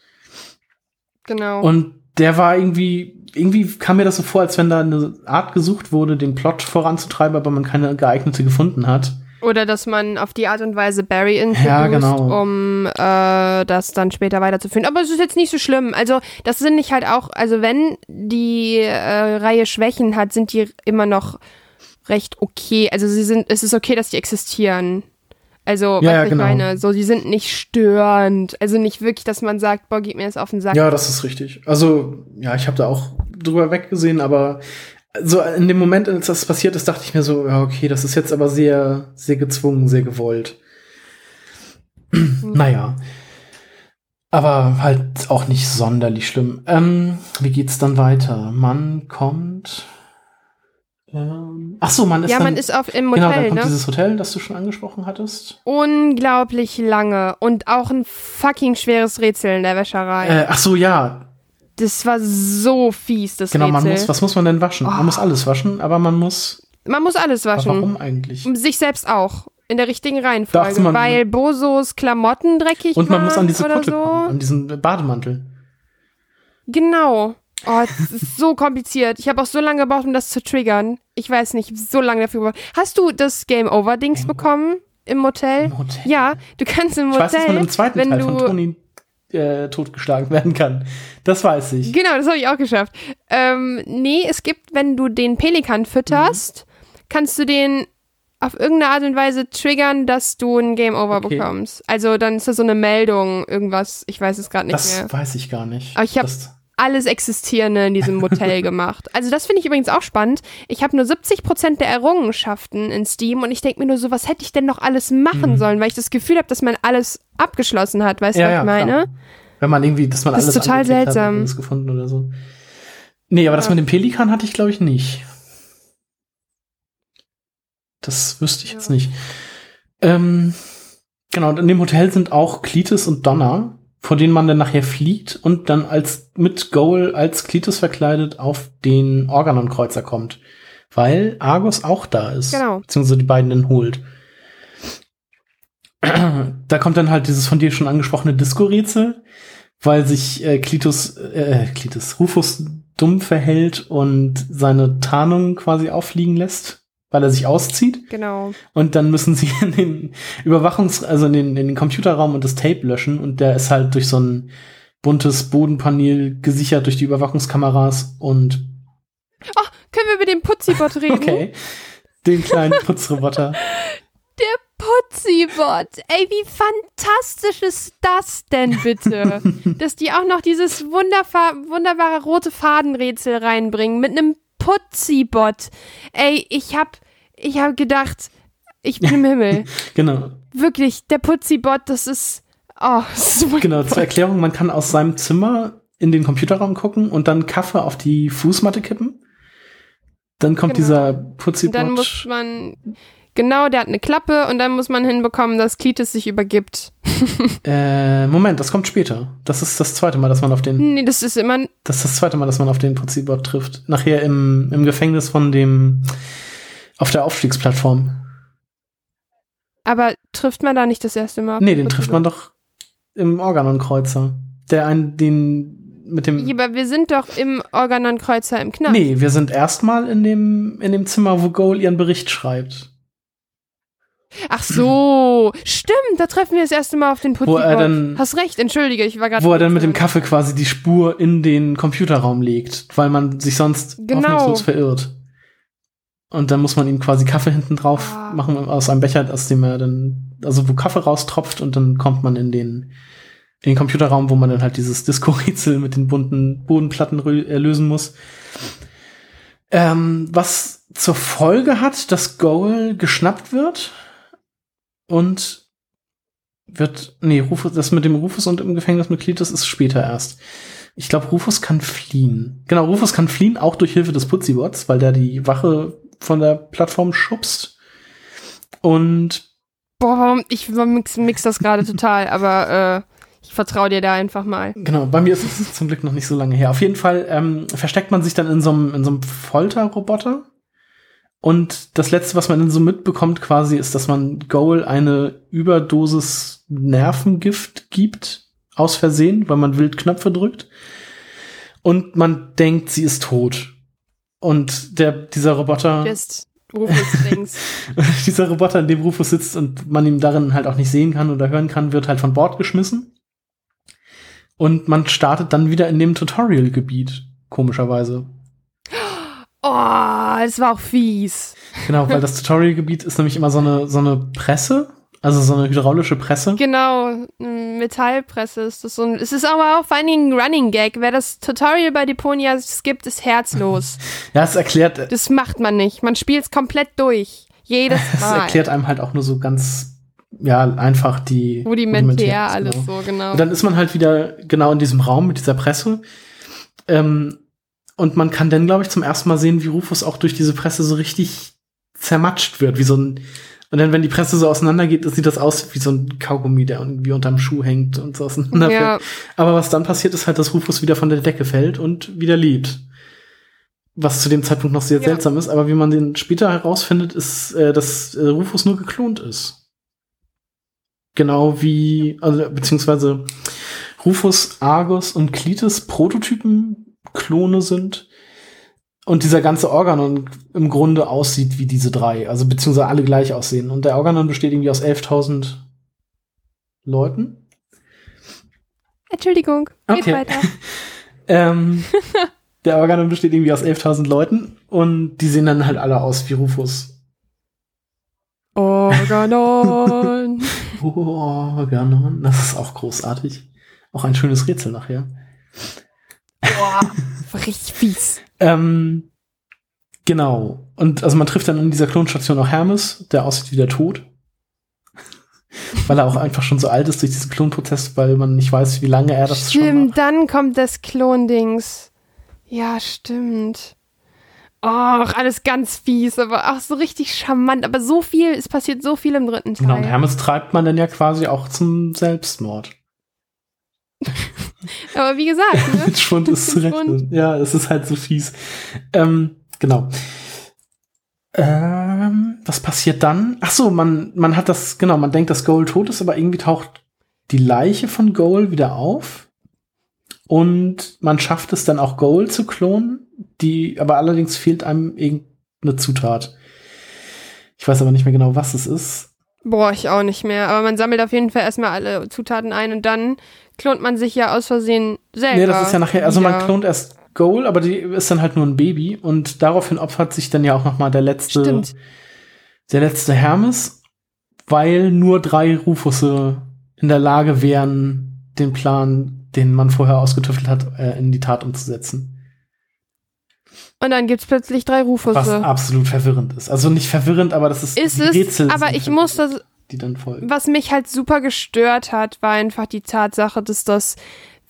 Genau. Und der war irgendwie irgendwie kam mir das so vor, als wenn da eine Art gesucht wurde, den Plot voranzutreiben, aber man keine geeignete gefunden hat. Oder dass man auf die Art und Weise Barry introduced, ja, genau. um äh, das dann später weiterzuführen. Aber es ist jetzt nicht so schlimm. Also das sind nicht halt auch, also wenn die äh, Reihe Schwächen hat, sind die immer noch recht okay. Also sie sind, es ist okay, dass die existieren. Also, ja, was ja, ich genau. meine, so, die sind nicht störend. Also nicht wirklich, dass man sagt, boah, gib mir das auf den Sack. Ja, das ist richtig. Also, ja, ich habe da auch drüber weggesehen, aber so in dem Moment, als das passiert ist, dachte ich mir so, ja, okay, das ist jetzt aber sehr, sehr gezwungen, sehr gewollt. naja. Aber halt auch nicht sonderlich schlimm. Ähm, wie geht's dann weiter? Man kommt. Ähm, ach so, man ist ja, dann, man ist auf, im genau, Hotel, dann kommt ne? dieses Hotel, das du schon angesprochen hattest. Unglaublich lange und auch ein fucking schweres Rätsel in der Wäscherei. Äh, ach so, ja, Das war so fies, das genau. Man Rätsel. muss, was muss man denn waschen? Man Oh. muss alles waschen, aber man muss. man muss alles waschen. warum eigentlich? Sich selbst auch. In der richtigen Reihenfolge. man- weil Bosos Klamotten dreckig Und man muss an diese Kutte so. kommen, an diesen Bademantel. Genau. Oh, das ist so kompliziert. Ich habe auch so lange gebraucht, um das zu triggern. Ich weiß nicht, so lange dafür gebraucht. Hast du das Game Over Dings bekommen im Motel? Im Hotel? Ja, du kannst im Ich Motel, weiß, dass man im zweiten wenn Teil du von Toni äh, totgeschlagen werden kann. Das weiß ich. Genau, das habe ich auch geschafft. Ähm, nee, es gibt, wenn du den Pelikan fütterst, Mhm. kannst du den auf irgendeine Art und Weise triggern, dass du ein Game Over Okay. bekommst. Also dann ist da so eine Meldung, irgendwas, ich weiß es gerade nicht Das mehr. weiß ich gar nicht. Aber ich hab- Das- Alles Existierende in diesem Motel gemacht. Also das finde ich übrigens auch spannend. Ich habe nur 70% der Errungenschaften in Steam und ich denke mir nur so, was hätte ich denn noch alles machen sollen, weil ich das Gefühl habe, dass man alles abgeschlossen hat. Weißt du, Mhm. ja, was ja, ich meine? klar. Wenn man irgendwie, dass man Das ist alles total angeklickt hat, seltsam. und alles gefunden oder so. Nee, aber das mit dem Pelikan hatte ich, glaube ich, nicht. Das wüsste ich jetzt nicht. Ähm, genau, und in dem Hotel sind auch Cletus und Donna, vor denen man dann nachher flieht und dann als mit Goal als Cletus verkleidet auf den Organon-Kreuzer kommt. Weil Argus auch da ist. Genau. Beziehungsweise die beiden dann holt. Da kommt dann halt dieses von dir schon angesprochene Disco-Rätsel, weil sich äh, Klitus, äh, Klitus, Rufus dumm verhält und seine Tarnung quasi auffliegen lässt, weil er sich auszieht. Genau. Und dann müssen sie in den Überwachungs-, also in den, in den Computerraum und das Tape löschen. Und der ist halt durch so ein buntes Bodenpanel gesichert durch die Überwachungskameras und Können wir über den Putzibot reden? okay, den kleinen Putzroboter. Der Putzibot. Ey, wie fantastisch ist das denn bitte? Dass die auch noch dieses wunderbar, wunderbare rote Fadenrätsel reinbringen mit einem Putzibot. Ey, ich hab, ich hab gedacht, ich bin im Himmel. Genau. Wirklich, der Putzibot, das ist, oh, das ist Genau, zur Erklärung, man kann aus seinem Zimmer in den Computerraum gucken und dann Kaffee auf die Fußmatte kippen. Dann kommt Genau. dieser Putzibot. dann muss man, genau, der hat eine Klappe und dann muss man hinbekommen, dass Klitis sich übergibt. äh, Moment, das kommt später. Das ist das zweite Mal, dass man auf den, Nee, das ist immer, das ist das zweite Mal, dass man auf den Putzibot trifft. Nachher im, im Gefängnis von dem, auf der Aufstiegsplattform. aber trifft man da nicht das erste Mal? auf Nee, den den trifft man doch im Organon-Kreuzer. Der einen, den, mit dem, Ja, aber wir sind doch im Organon-Kreuzer im Knast. nee, wir sind erstmal in dem, in dem Zimmer, wo Goal ihren Bericht schreibt. Ach so, stimmt, da treffen wir das erste Mal auf den Wo er dann- Hast recht, entschuldige, ich war gerade. Wo er dann mit dem Kaffee quasi die Spur in den Computerraum legt, weil man sich sonst Genau. hoffnungslos verirrt. Und dann muss man ihm quasi Kaffee hinten drauf Ah. machen aus einem Becher, aus dem er dann, also wo Kaffee raustropft und dann kommt man in den, in den Computerraum, wo man dann halt dieses Disco-Rätsel mit den bunten Bodenplatten rö- äh, lösen muss. Ähm, was zur Folge hat, dass Goal geschnappt wird und wird, nee, Rufus, das mit dem Rufus und im Gefängnis mit Cletus ist später erst. Ich glaube, Rufus kann fliehen. Genau, Rufus kann fliehen, auch durch Hilfe des Putzibots, weil der die Wache von der Plattform schubst. Und Boah? Ich mix, mix das gerade total, aber äh, ich vertraue dir da einfach mal. genau, bei mir ist es zum Glück noch nicht so lange her. Auf jeden Fall ähm, versteckt man sich dann in so einem in so einem Folterroboter. Und das letzte, was man dann so mitbekommt, quasi, ist, dass man Goal eine Überdosis Nervengift gibt, aus Versehen, weil man wild Knöpfe drückt. Und man denkt, sie ist tot. Und der, dieser Roboter, Just Rufus Dings. dieser Roboter, in dem Rufus sitzt und man ihn darin halt auch nicht sehen kann oder hören kann, wird halt von Bord geschmissen. Und man startet dann wieder in dem Tutorial-Gebiet, komischerweise. Oh, das war auch fies. Genau, weil das Tutorial-Gebiet ist nämlich immer so eine, so eine Presse Also so eine hydraulische Presse? Genau, eine Metallpresse ist das. Und es ist aber auch vor allen Dingen ein Running Gag. Wer das Tutorial bei Deponia skippt, ist herzlos. ja, es erklärt. Äh, das macht man nicht. Man spielt es komplett durch. Jedes Mal. Es erklärt einem halt auch nur so ganz, ja, einfach die. Rudimentär alles genau. so, genau. Und dann ist man halt wieder genau in diesem Raum mit dieser Presse. Ähm, und man kann dann, glaube ich, zum ersten Mal sehen, wie Rufus auch durch diese Presse so richtig zermatscht wird, wie so ein und dann, wenn die Presse so auseinandergeht, sieht das aus wie so ein Kaugummi, der irgendwie unterm Schuh hängt und so auseinanderfällt. Ja. Aber was dann passiert, ist halt, dass Rufus wieder von der Decke fällt und wieder lebt. Was zu dem Zeitpunkt noch sehr ja. seltsam ist, aber wie man den später herausfindet, ist, äh, dass äh, Rufus nur geklont ist. Genau wie, also, beziehungsweise Rufus, Argus und Klites Prototypen Klone sind und dieser ganze Organon im Grunde aussieht wie diese drei, also beziehungsweise alle gleich aussehen. Und der Organon besteht irgendwie aus 11.000 Leuten. Entschuldigung, geht okay. weiter. ähm, der Organon besteht irgendwie aus 11.000 Leuten und die sehen dann halt alle aus wie Rufus. Organon. Organon, das ist auch großartig. Auch ein schönes Rätsel nachher. Boah, richtig fies. Ähm, genau. Und also man trifft dann in dieser Klonstation auch Hermes, der aussieht wie der Tod. weil er auch einfach schon so alt ist durch diesen Klonprozess, weil man nicht weiß, wie lange er das stimmt, schon macht. dann kommt das Klondings. Ja, stimmt. Och, alles ganz fies, aber auch so richtig charmant. Aber so viel, es passiert so viel im dritten Teil. Genau, und Hermes treibt man dann ja quasi auch zum Selbstmord. Aber wie gesagt, ne? mit Schwund ist zu rechnen. Ja, es ist halt so fies. Ähm, genau. Ähm, was passiert dann? Ach so, man, man hat das, genau, man denkt, dass Goal tot ist, aber irgendwie taucht die Leiche von Goal wieder auf. Und man schafft es dann auch Goal zu klonen, die, aber allerdings fehlt einem irgendeine Zutat. Ich weiß aber nicht mehr genau, was es ist. Boah, ich auch nicht mehr. Aber man sammelt auf jeden Fall erstmal alle Zutaten ein und dann klont man sich ja aus Versehen selber. Nee, das ist ja nachher, also man klont erst Goal, aber die ist dann halt nur ein Baby und daraufhin opfert sich dann ja auch noch mal der letzte, Stimmt. der letzte Hermes, weil nur drei Rufusse in der Lage wären, den Plan, den man vorher ausgetüftelt hat, äh, in die Tat umzusetzen. Und dann gibt's plötzlich drei Rufusse. Was absolut verwirrend ist. Also nicht verwirrend, aber das ist, ist die Rätsel. Es, aber ich muss das, die dann folgen. Was mich halt super gestört hat, war einfach die Tatsache, dass das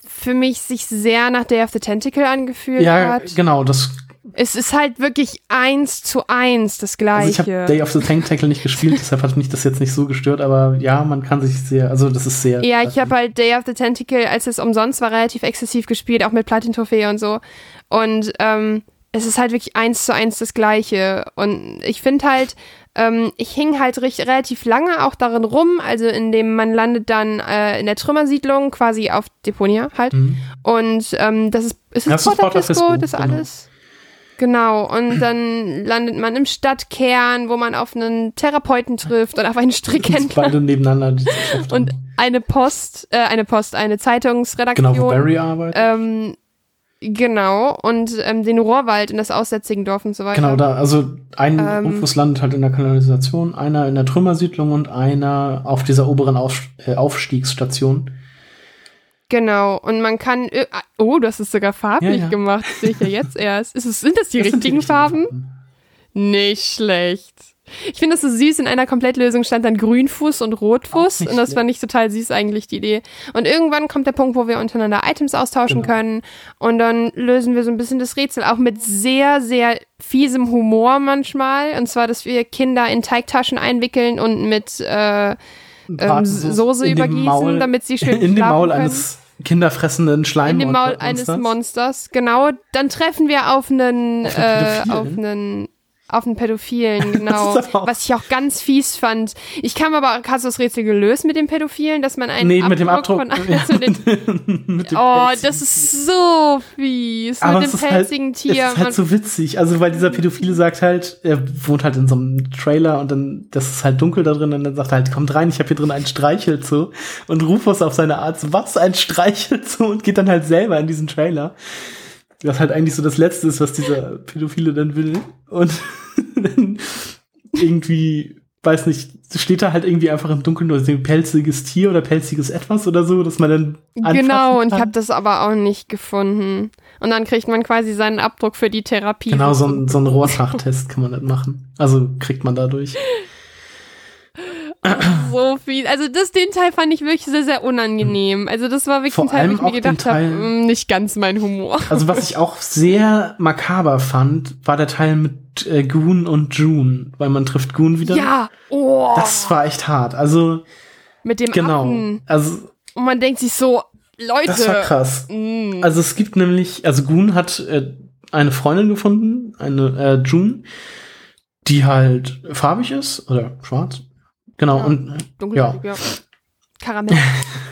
für mich sich sehr nach Day of the Tentacle angefühlt ja, hat. Ja, genau, das es ist halt wirklich eins zu eins das gleiche. Also ich habe Day of the Tentacle nicht gespielt, deshalb hat mich das jetzt nicht so gestört, aber ja, man kann sich sehr, also das ist sehr. Ja, ich habe halt Day of the Tentacle, als es umsonst war, relativ exzessiv gespielt, auch mit Platin-Trophäe und so. Und ähm, es ist halt wirklich eins zu eins das gleiche. Und ich finde halt, ähm, ich hing halt recht, relativ lange auch darin rum, also in dem man landet dann äh, in der Trümmersiedlung, quasi auf Deponia halt. Mhm. Und ähm, das ist, ist es das Porta Fisco, das genau. alles? Genau, und dann landet man im Stadtkern, wo man auf einen Therapeuten trifft und auf einen Strickhändler. Beide nebeneinander. und eine Post, äh, eine Post, eine Zeitungsredaktion. Genau, wo Barry arbeitet. Ähm, Genau, und ähm, den Rohrwald in das Aussätzigendorf und so weiter. Genau, da, also ein ähm, Rufus landet halt in der Kanalisation, einer in der Trümmersiedlung und einer auf dieser oberen Auf, äh, Aufstiegsstation. Genau, und man kann. Äh, oh, das ist sogar farblich ja, ja. gemacht, sehe ich ja jetzt erst. Ist es, sind das die das richtigen die Farben? Farben? Nicht schlecht. Ich finde das so süß. In einer Komplettlösung stand dann Grünfuß und Rotfuß. Und das fand ich total süß eigentlich, die Idee. Und irgendwann kommt der Punkt, wo wir untereinander Items austauschen genau. können. Und dann lösen wir so ein bisschen das Rätsel. Auch mit sehr, sehr fiesem Humor manchmal. Und zwar, dass wir Kinder in Teigtaschen einwickeln und mit äh, ähm, Soße übergießen, Maul, damit sie schön In dem Maul können. eines kinderfressenden Schleim. In dem Maul eines Monsters, genau. Dann treffen wir auf einen, auf, äh, auf einen auf einen Pädophilen, genau. was ich auch ganz fies fand. Ich kam aber, hast du das Rätsel gelöst mit dem Pädophilen, dass man einen nee, Abdruck mit dem Abdruck von ja, den, mit dem Oh, das ist so fies. Aber mit dem pelzigen halt, Tier. Das ist halt so witzig. Also, weil dieser Pädophile sagt halt, er wohnt halt in so einem Trailer und dann, das ist halt dunkel da drin und dann sagt er halt, kommt rein, ich habe hier drin einen Streichelzoo. Und Rufus auf seine Art, was, ein Streichelzoo? Und geht dann halt selber in diesen Trailer. Was halt eigentlich so das Letzte ist, was dieser Pädophile dann will. Und dann irgendwie weiß nicht, steht da halt irgendwie einfach im Dunkeln nur ein pelziges Tier oder pelziges Etwas oder so, dass man dann. Genau, und ich habe das aber auch nicht gefunden. Und dann kriegt man quasi seinen Abdruck für die Therapie. Genau, so, ein, so einen Rohrschachtest kann man nicht machen. Also kriegt man dadurch. So viel. Also das, den Teil fand ich wirklich sehr, sehr unangenehm. Also das war wirklich Vor ein Teil, wo ich mir gedacht habe, Teil- mm, nicht ganz mein Humor. Also was ich auch sehr makaber fand, war der Teil mit äh, Goon und June, weil man trifft Goon wieder. Ja, oh, Das war echt hart. Also mit dem genau. Affen. Also Und man denkt sich so, Leute. das war krass. mm, Also es gibt nämlich, also Goon hat äh, eine Freundin gefunden, eine äh, June, die halt farbig ist oder schwarz. Genau Ja, und dunkel, ja. ja. Karamell.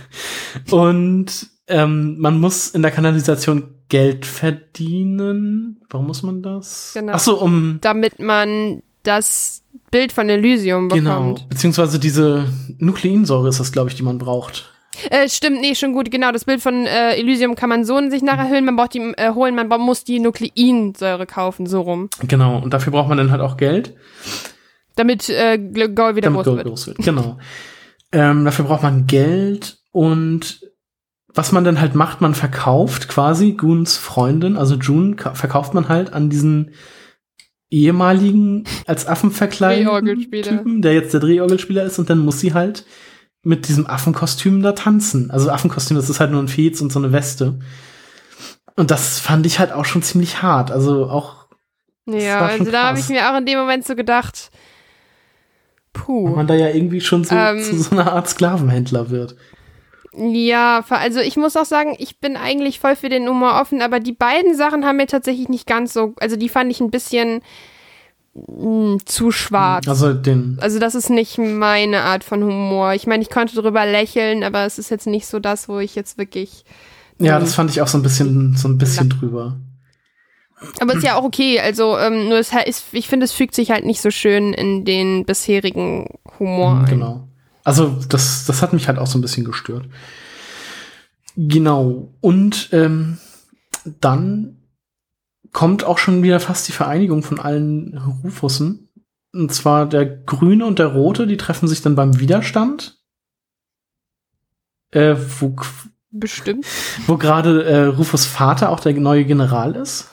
und ähm, man muss in der Kanalisation Geld verdienen. Warum muss man das? Genau. Ach so, um damit man das Bild von Elysium genau, bekommt. beziehungsweise diese Nukleinsäure ist das, glaube ich, die man braucht. Äh, stimmt, nee, schon gut, genau. Das Bild von äh, Elysium kann man so sich nachher holen, man braucht die äh, holen, man muss die Nukleinsäure kaufen, so rum. Genau, und dafür braucht man dann halt auch Geld. Damit äh, Gold wieder damit groß wird. groß wird. Genau. ähm, dafür braucht man Geld und was man dann halt macht, man verkauft quasi Goons Freundin, also June, ka- verkauft man halt an diesen ehemaligen als Affen verkleideten. Typen, der jetzt der Drehorgelspieler ist und dann muss sie halt mit diesem Affenkostüm da tanzen. Also Affenkostüm, das ist halt nur ein Fez und so eine Weste. Und das fand ich halt auch schon ziemlich hart. Also auch Ja, also da habe ich mir auch in dem Moment so gedacht, weil puh. man da ja irgendwie schon so Ähm. zu so einer Art Sklavenhändler wird. Ja, also ich muss auch sagen, ich bin eigentlich voll für den Humor offen, aber die beiden Sachen haben mir tatsächlich nicht ganz so, also die fand ich ein bisschen mh, zu schwarz. Also den Also das ist nicht meine Art von Humor. Ich meine, ich konnte drüber lächeln, aber es ist jetzt nicht so das, wo ich jetzt wirklich. Ja, das fand ich auch so ein bisschen, so ein bisschen drüber. Aber ist ja auch okay. Also ähm, nur es ich finde, es fügt sich halt nicht so schön in den bisherigen Humor. Genau. Also das, das hat mich halt auch so ein bisschen gestört. Genau. Und ähm, dann kommt auch schon wieder fast die Vereinigung von allen Rufussen. Und zwar der Grüne und der Rote, die treffen sich dann beim Widerstand. Äh, wo Bestimmt. wo gerade äh, Rufus Vater auch der neue General ist.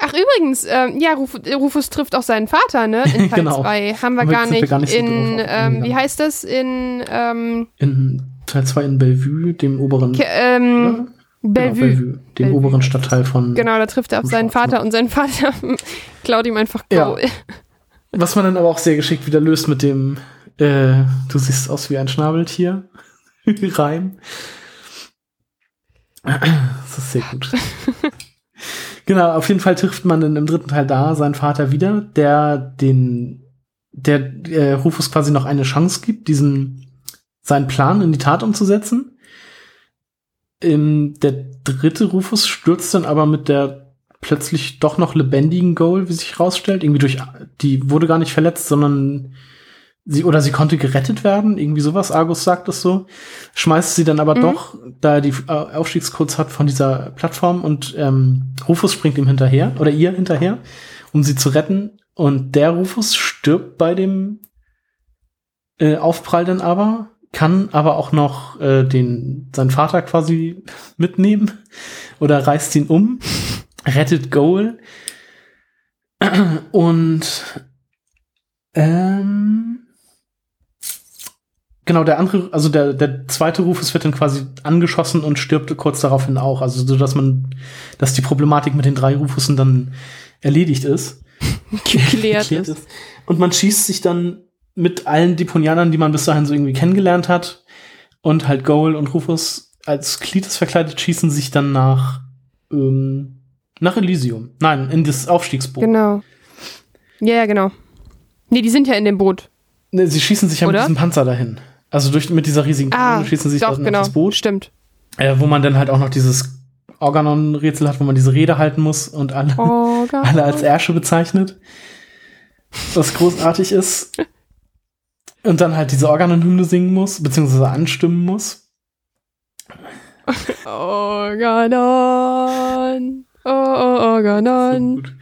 Ach übrigens, ähm, ja, Ruf, Rufus trifft auch seinen Vater, ne? In Teil Genau. 2. Haben wir gar wir nicht, gar nicht in, ähm, wie heißt das? In ähm, In Teil 2 in Bellevue, dem oberen Ke ähm, Genau, Bellevue. Bellevue, dem Bellevue oberen. Stadtteil von. Genau, da trifft er auf seinen Schwarzen. Vater und sein Vater klaut ihm einfach Ja. Gold. Was man dann aber auch sehr geschickt wieder löst mit dem, äh, du siehst aus wie ein Schnabeltier. Reim. Das ist sehr gut. Genau, auf jeden Fall trifft man dann im dritten Teil da seinen Vater wieder, der den, der äh, Rufus quasi noch eine Chance gibt, diesen seinen Plan in die Tat umzusetzen. Ähm, der dritte Rufus stürzt dann aber mit der plötzlich doch noch lebendigen Goal, wie sich rausstellt. Irgendwie durch, die wurde gar nicht verletzt, sondern sie, oder sie konnte gerettet werden. Irgendwie sowas. Argus sagt es so. Schmeißt sie dann aber Mhm. doch, da er die äh, Aufstiegscodes hat von dieser Plattform und ähm, Rufus springt ihm hinterher oder ihr hinterher, um sie zu retten. Und der Rufus stirbt bei dem äh, Aufprall dann aber, kann aber auch noch äh, den, seinen Vater quasi mitnehmen oder reißt ihn um rettet Goal. Und ähm, genau, der andere, also der, der zweite Rufus wird dann quasi angeschossen und stirbt kurz daraufhin auch. Also so, dass man, dass die Problematik mit den drei Rufussen dann erledigt ist. Geklärt Geklärt ist. Und man schießt sich dann mit allen Deponianern, die man bis dahin so irgendwie kennengelernt hat, und halt Goal und Rufus als Klitus verkleidet, schießen sich dann nach ähm, nach Elysium. Nein, in das Aufstiegsboot. Genau. Ja, ja, genau. Nee, die sind ja in dem Boot. Ne, sie schießen sich ja Oder? mit diesem Panzer dahin. Also durch, mit dieser riesigen Ah, Kanone schießen sich doch, dann genau. auf das Boot. Stimmt. Äh, wo man dann halt auch noch dieses Organon-Rätsel hat, wo man diese Rede halten muss und alle, alle als Ärsche bezeichnet. Was großartig ist. Und dann halt diese Organon-Hymne singen muss, beziehungsweise anstimmen muss. Organon. Oh, oh, So Organon. gut.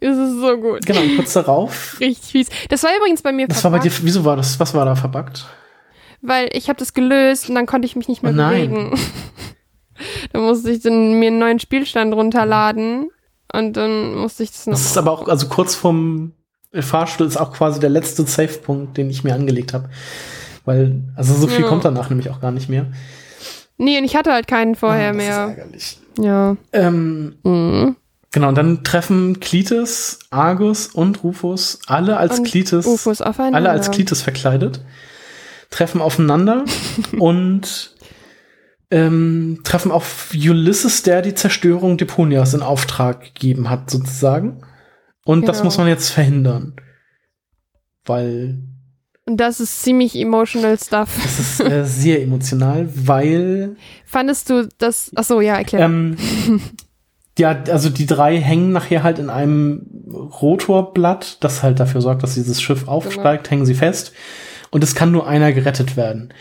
Es ist so gut. Genau, kurz darauf. Richtig fies. Das war übrigens bei mir Das war bei dir, wieso war das, was war da verbuggt? Weil ich habe das gelöst und dann konnte ich mich nicht mehr oh nein. bewegen. dann musste ich dann mir einen neuen Spielstand runterladen und dann musste ich das noch. Das ist aber auch, also kurz vom Fahrstuhl ist auch quasi der letzte Safe-Punkt, den ich mir angelegt habe. Weil, also so viel ja. kommt danach nämlich auch gar nicht mehr. Nee, und ich hatte halt keinen vorher ja, das mehr. Ist ärgerlich. Ja. Ähm, mhm. Genau, und dann treffen Klites, Argus und Rufus alle als und Klites, Rufus alle als Klites verkleidet, treffen aufeinander und ähm, treffen auf Ulysses, der die Zerstörung Deponias in Auftrag gegeben hat, sozusagen. Und genau. das muss man jetzt verhindern. Weil. Und das ist ziemlich emotional stuff. Das ist äh, sehr emotional, weil. Fandest du das. Achso, ja, erklär. Ähm, ja, also die drei hängen nachher halt in einem Rotorblatt, das halt dafür sorgt, dass dieses Schiff aufsteigt, genau. hängen sie fest. Und es kann nur einer gerettet werden.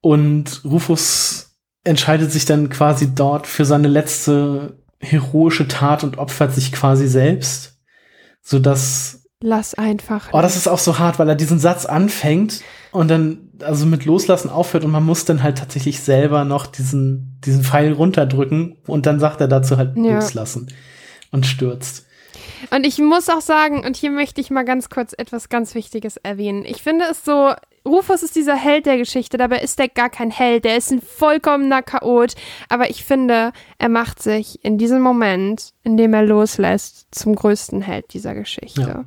Und Rufus entscheidet sich dann quasi dort für seine letzte heroische Tat und opfert sich quasi selbst, so dass Lass einfach. Oh, das ist auch so hart, weil er diesen Satz anfängt und dann also mit Loslassen aufhört und man muss dann halt tatsächlich selber noch diesen, diesen Pfeil runterdrücken und dann sagt er dazu halt ja. loslassen und stürzt. Und ich muss auch sagen, und hier möchte ich mal ganz kurz etwas ganz Wichtiges erwähnen. Ich finde es so, Rufus ist dieser Held der Geschichte, dabei ist er gar kein Held, der ist ein vollkommener Chaot. Aber ich finde, er macht sich in diesem Moment, in dem er loslässt, zum größten Held dieser Geschichte. Ja.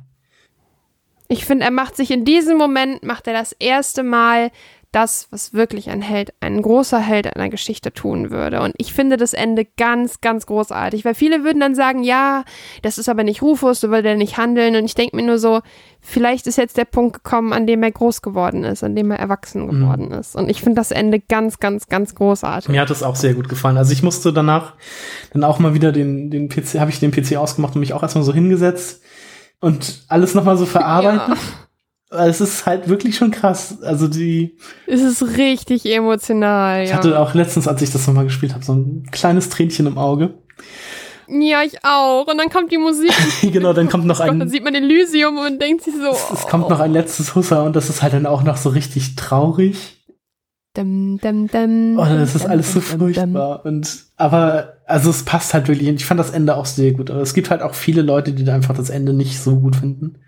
Ich finde, er macht sich in diesem Moment, macht er das erste Mal das, was wirklich ein Held, ein großer Held einer Geschichte tun würde. Und ich finde das Ende ganz, ganz großartig, weil viele würden dann sagen, ja, das ist aber nicht Rufus, so will der nicht handeln. Und ich denke mir nur so, vielleicht ist jetzt der Punkt gekommen, an dem er groß geworden ist, an dem er erwachsen mhm. geworden mhm. ist. Und ich finde das Ende ganz, ganz, ganz großartig. Mir hat das auch sehr gut gefallen. Also ich musste danach dann auch mal wieder den, den PC, habe ich den PC ausgemacht und mich auch erstmal so hingesetzt und alles nochmal so verarbeiten. Ja. Es ist halt wirklich schon krass. Also die. Es ist richtig emotional. Ich ja. hatte auch letztens, als ich das nochmal gespielt habe, so ein kleines Tränchen im Auge. Ja, ich auch. Und dann kommt die Musik. genau, dann kommt noch ein. dann sieht man Elysium und denkt sich so. Es, es kommt noch ein letztes Husser und das ist halt dann auch noch so richtig traurig. Dum, dum, dum, oh, das ist alles so furchtbar. Und aber also es passt halt wirklich. Und ich fand das Ende auch sehr gut. Aber es gibt halt auch viele Leute, die da einfach das Ende nicht so gut finden.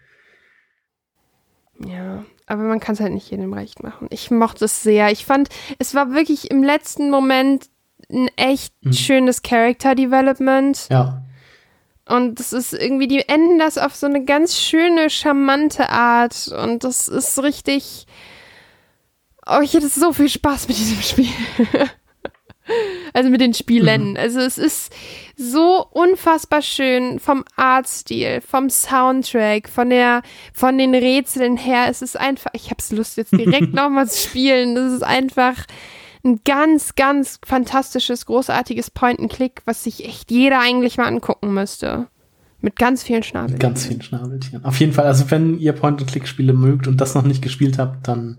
Ja, aber man kann es halt nicht jedem recht machen. Ich mochte es sehr. Ich fand, es war wirklich im letzten Moment ein echt mhm. schönes Character Development. Ja. Und es ist irgendwie, die enden das auf so eine ganz schöne, charmante Art. Und das ist richtig Oh, ich hätte so viel Spaß mit diesem Spiel. also mit den Spielen. Mhm. Also es ist so unfassbar schön vom Artstil, vom Soundtrack, von der, von den Rätseln her. Es ist einfach, ich habe Lust jetzt direkt nochmal zu spielen. Das ist einfach ein ganz, ganz fantastisches, großartiges Point-and-Click, was sich echt jeder eigentlich mal angucken müsste. Mit ganz vielen Schnabeltieren. Mit ganz vielen Schnabeltieren. Auf jeden Fall, also wenn ihr Point-and-Click-Spiele mögt und das noch nicht gespielt habt, dann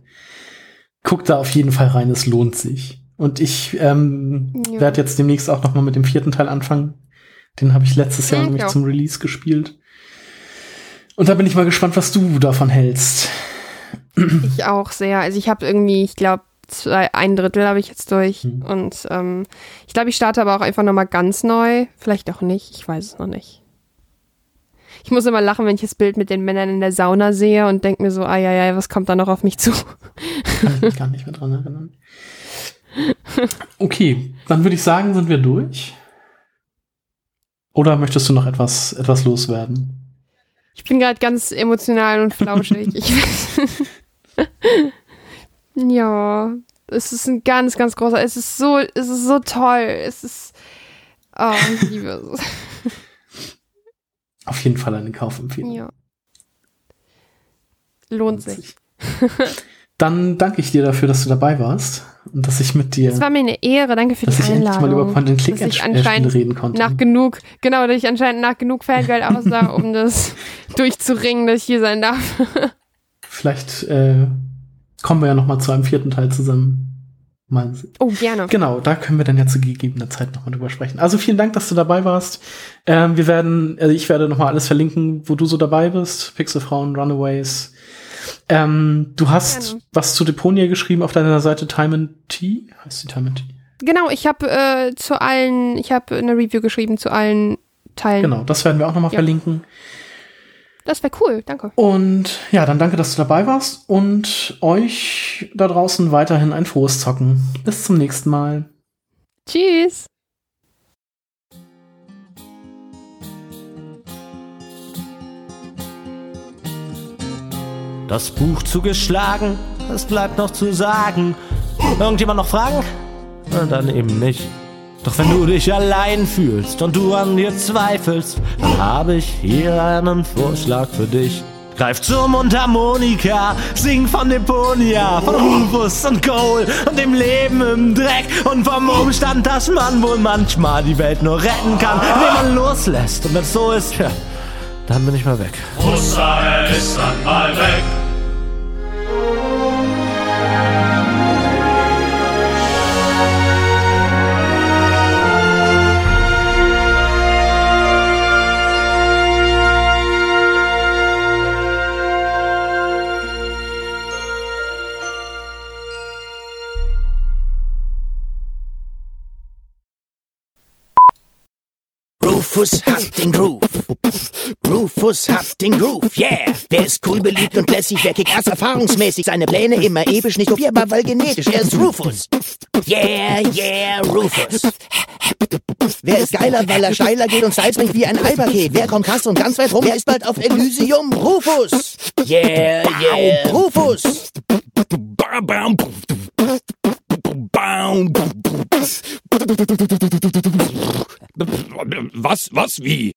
guckt da auf jeden Fall rein, es lohnt sich. Und ich ähm, ja. werde jetzt demnächst auch noch mal mit dem vierten Teil anfangen. Den habe ich letztes Jahr ja, nämlich zum Release gespielt. Und da bin ich mal gespannt, was du davon hältst. Ich auch sehr. Also ich habe irgendwie, ich glaube, ein Drittel habe ich jetzt durch. Mhm. Und ähm, ich glaube, ich starte aber auch einfach noch mal ganz neu. Vielleicht auch nicht. Ich weiß es noch nicht. Ich muss immer lachen, wenn ich das Bild mit den Männern in der Sauna sehe und denke mir so, ah ja, ja, was kommt da noch auf mich zu? Kann ich mich gar nicht mehr dran erinnern. Okay, dann würde ich sagen, sind wir durch. Oder möchtest du noch etwas, etwas loswerden? Ich bin gerade ganz emotional und flauschig. ja, es ist ein ganz, ganz großer. Es ist so, es ist so toll. Es ist. Oh, ich liebe es. Auf jeden Fall eine Kaufempfehlung. Ja. Lohnt sich. Dann danke ich dir dafür, dass du dabei warst und dass ich mit dir. Es war mir eine Ehre, danke für die Einladung. Dass ich endlich mal über Point and Click dass ich anscheinend reden konnte. Nach genug, genau, dass ich anscheinend nach genug Ferngeld aussah, um das durchzuringen, dass ich hier sein darf. Vielleicht äh, kommen wir ja noch mal zu einem vierten Teil zusammen. mal. Oh, gerne. Genau, da können wir dann ja zu gegebener Zeit nochmal drüber sprechen. Also vielen Dank, dass du dabei warst. Ähm, wir werden, also ich werde nochmal alles verlinken, wo du so dabei bist. Pixelfrauen, Runaways. Ähm, du hast gerne. was zu Deponia geschrieben auf deiner Seite Time and Tea? Heißt die Time and Tea? Genau, ich habe äh, zu allen, ich habe eine Review geschrieben zu allen Teilen. Genau, das werden wir auch nochmal ja. verlinken. Das wäre cool, danke. Und ja, dann danke, dass du dabei warst und euch da draußen weiterhin ein frohes Zocken. Bis zum nächsten Mal. Tschüss. Das Buch zugeschlagen, es bleibt noch zu sagen. Irgendjemand noch Fragen? Na, dann eben nicht. Doch wenn du dich allein fühlst und du an dir zweifelst, dann habe ich hier einen Vorschlag für dich. Greif zur Mundharmonika, sing von Deponia, von Rufus und Cole und dem Leben im Dreck und vom Umstand, dass man wohl manchmal die Welt nur retten kann, wenn man loslässt. Und wenn es so ist, ja, dann bin ich mal weg. Musa, er ist dann mal weg. Rufus hat den Groove. Rufus hat den Groove, yeah. Der ist cool, beliebt und lässig. Wer kickt erst erfahrungsmäßig seine Pläne immer episch, nicht kopierbar, weil genetisch. Er ist Rufus. Yeah, yeah, Rufus. Wer ist geiler, weil er steiler geht und Zeit bringt wie ein Eipaket? Wer kommt krass und ganz weit rum? Wer ist bald auf Elysium? Rufus. Yeah, yeah, Rufus. Was, was, wie?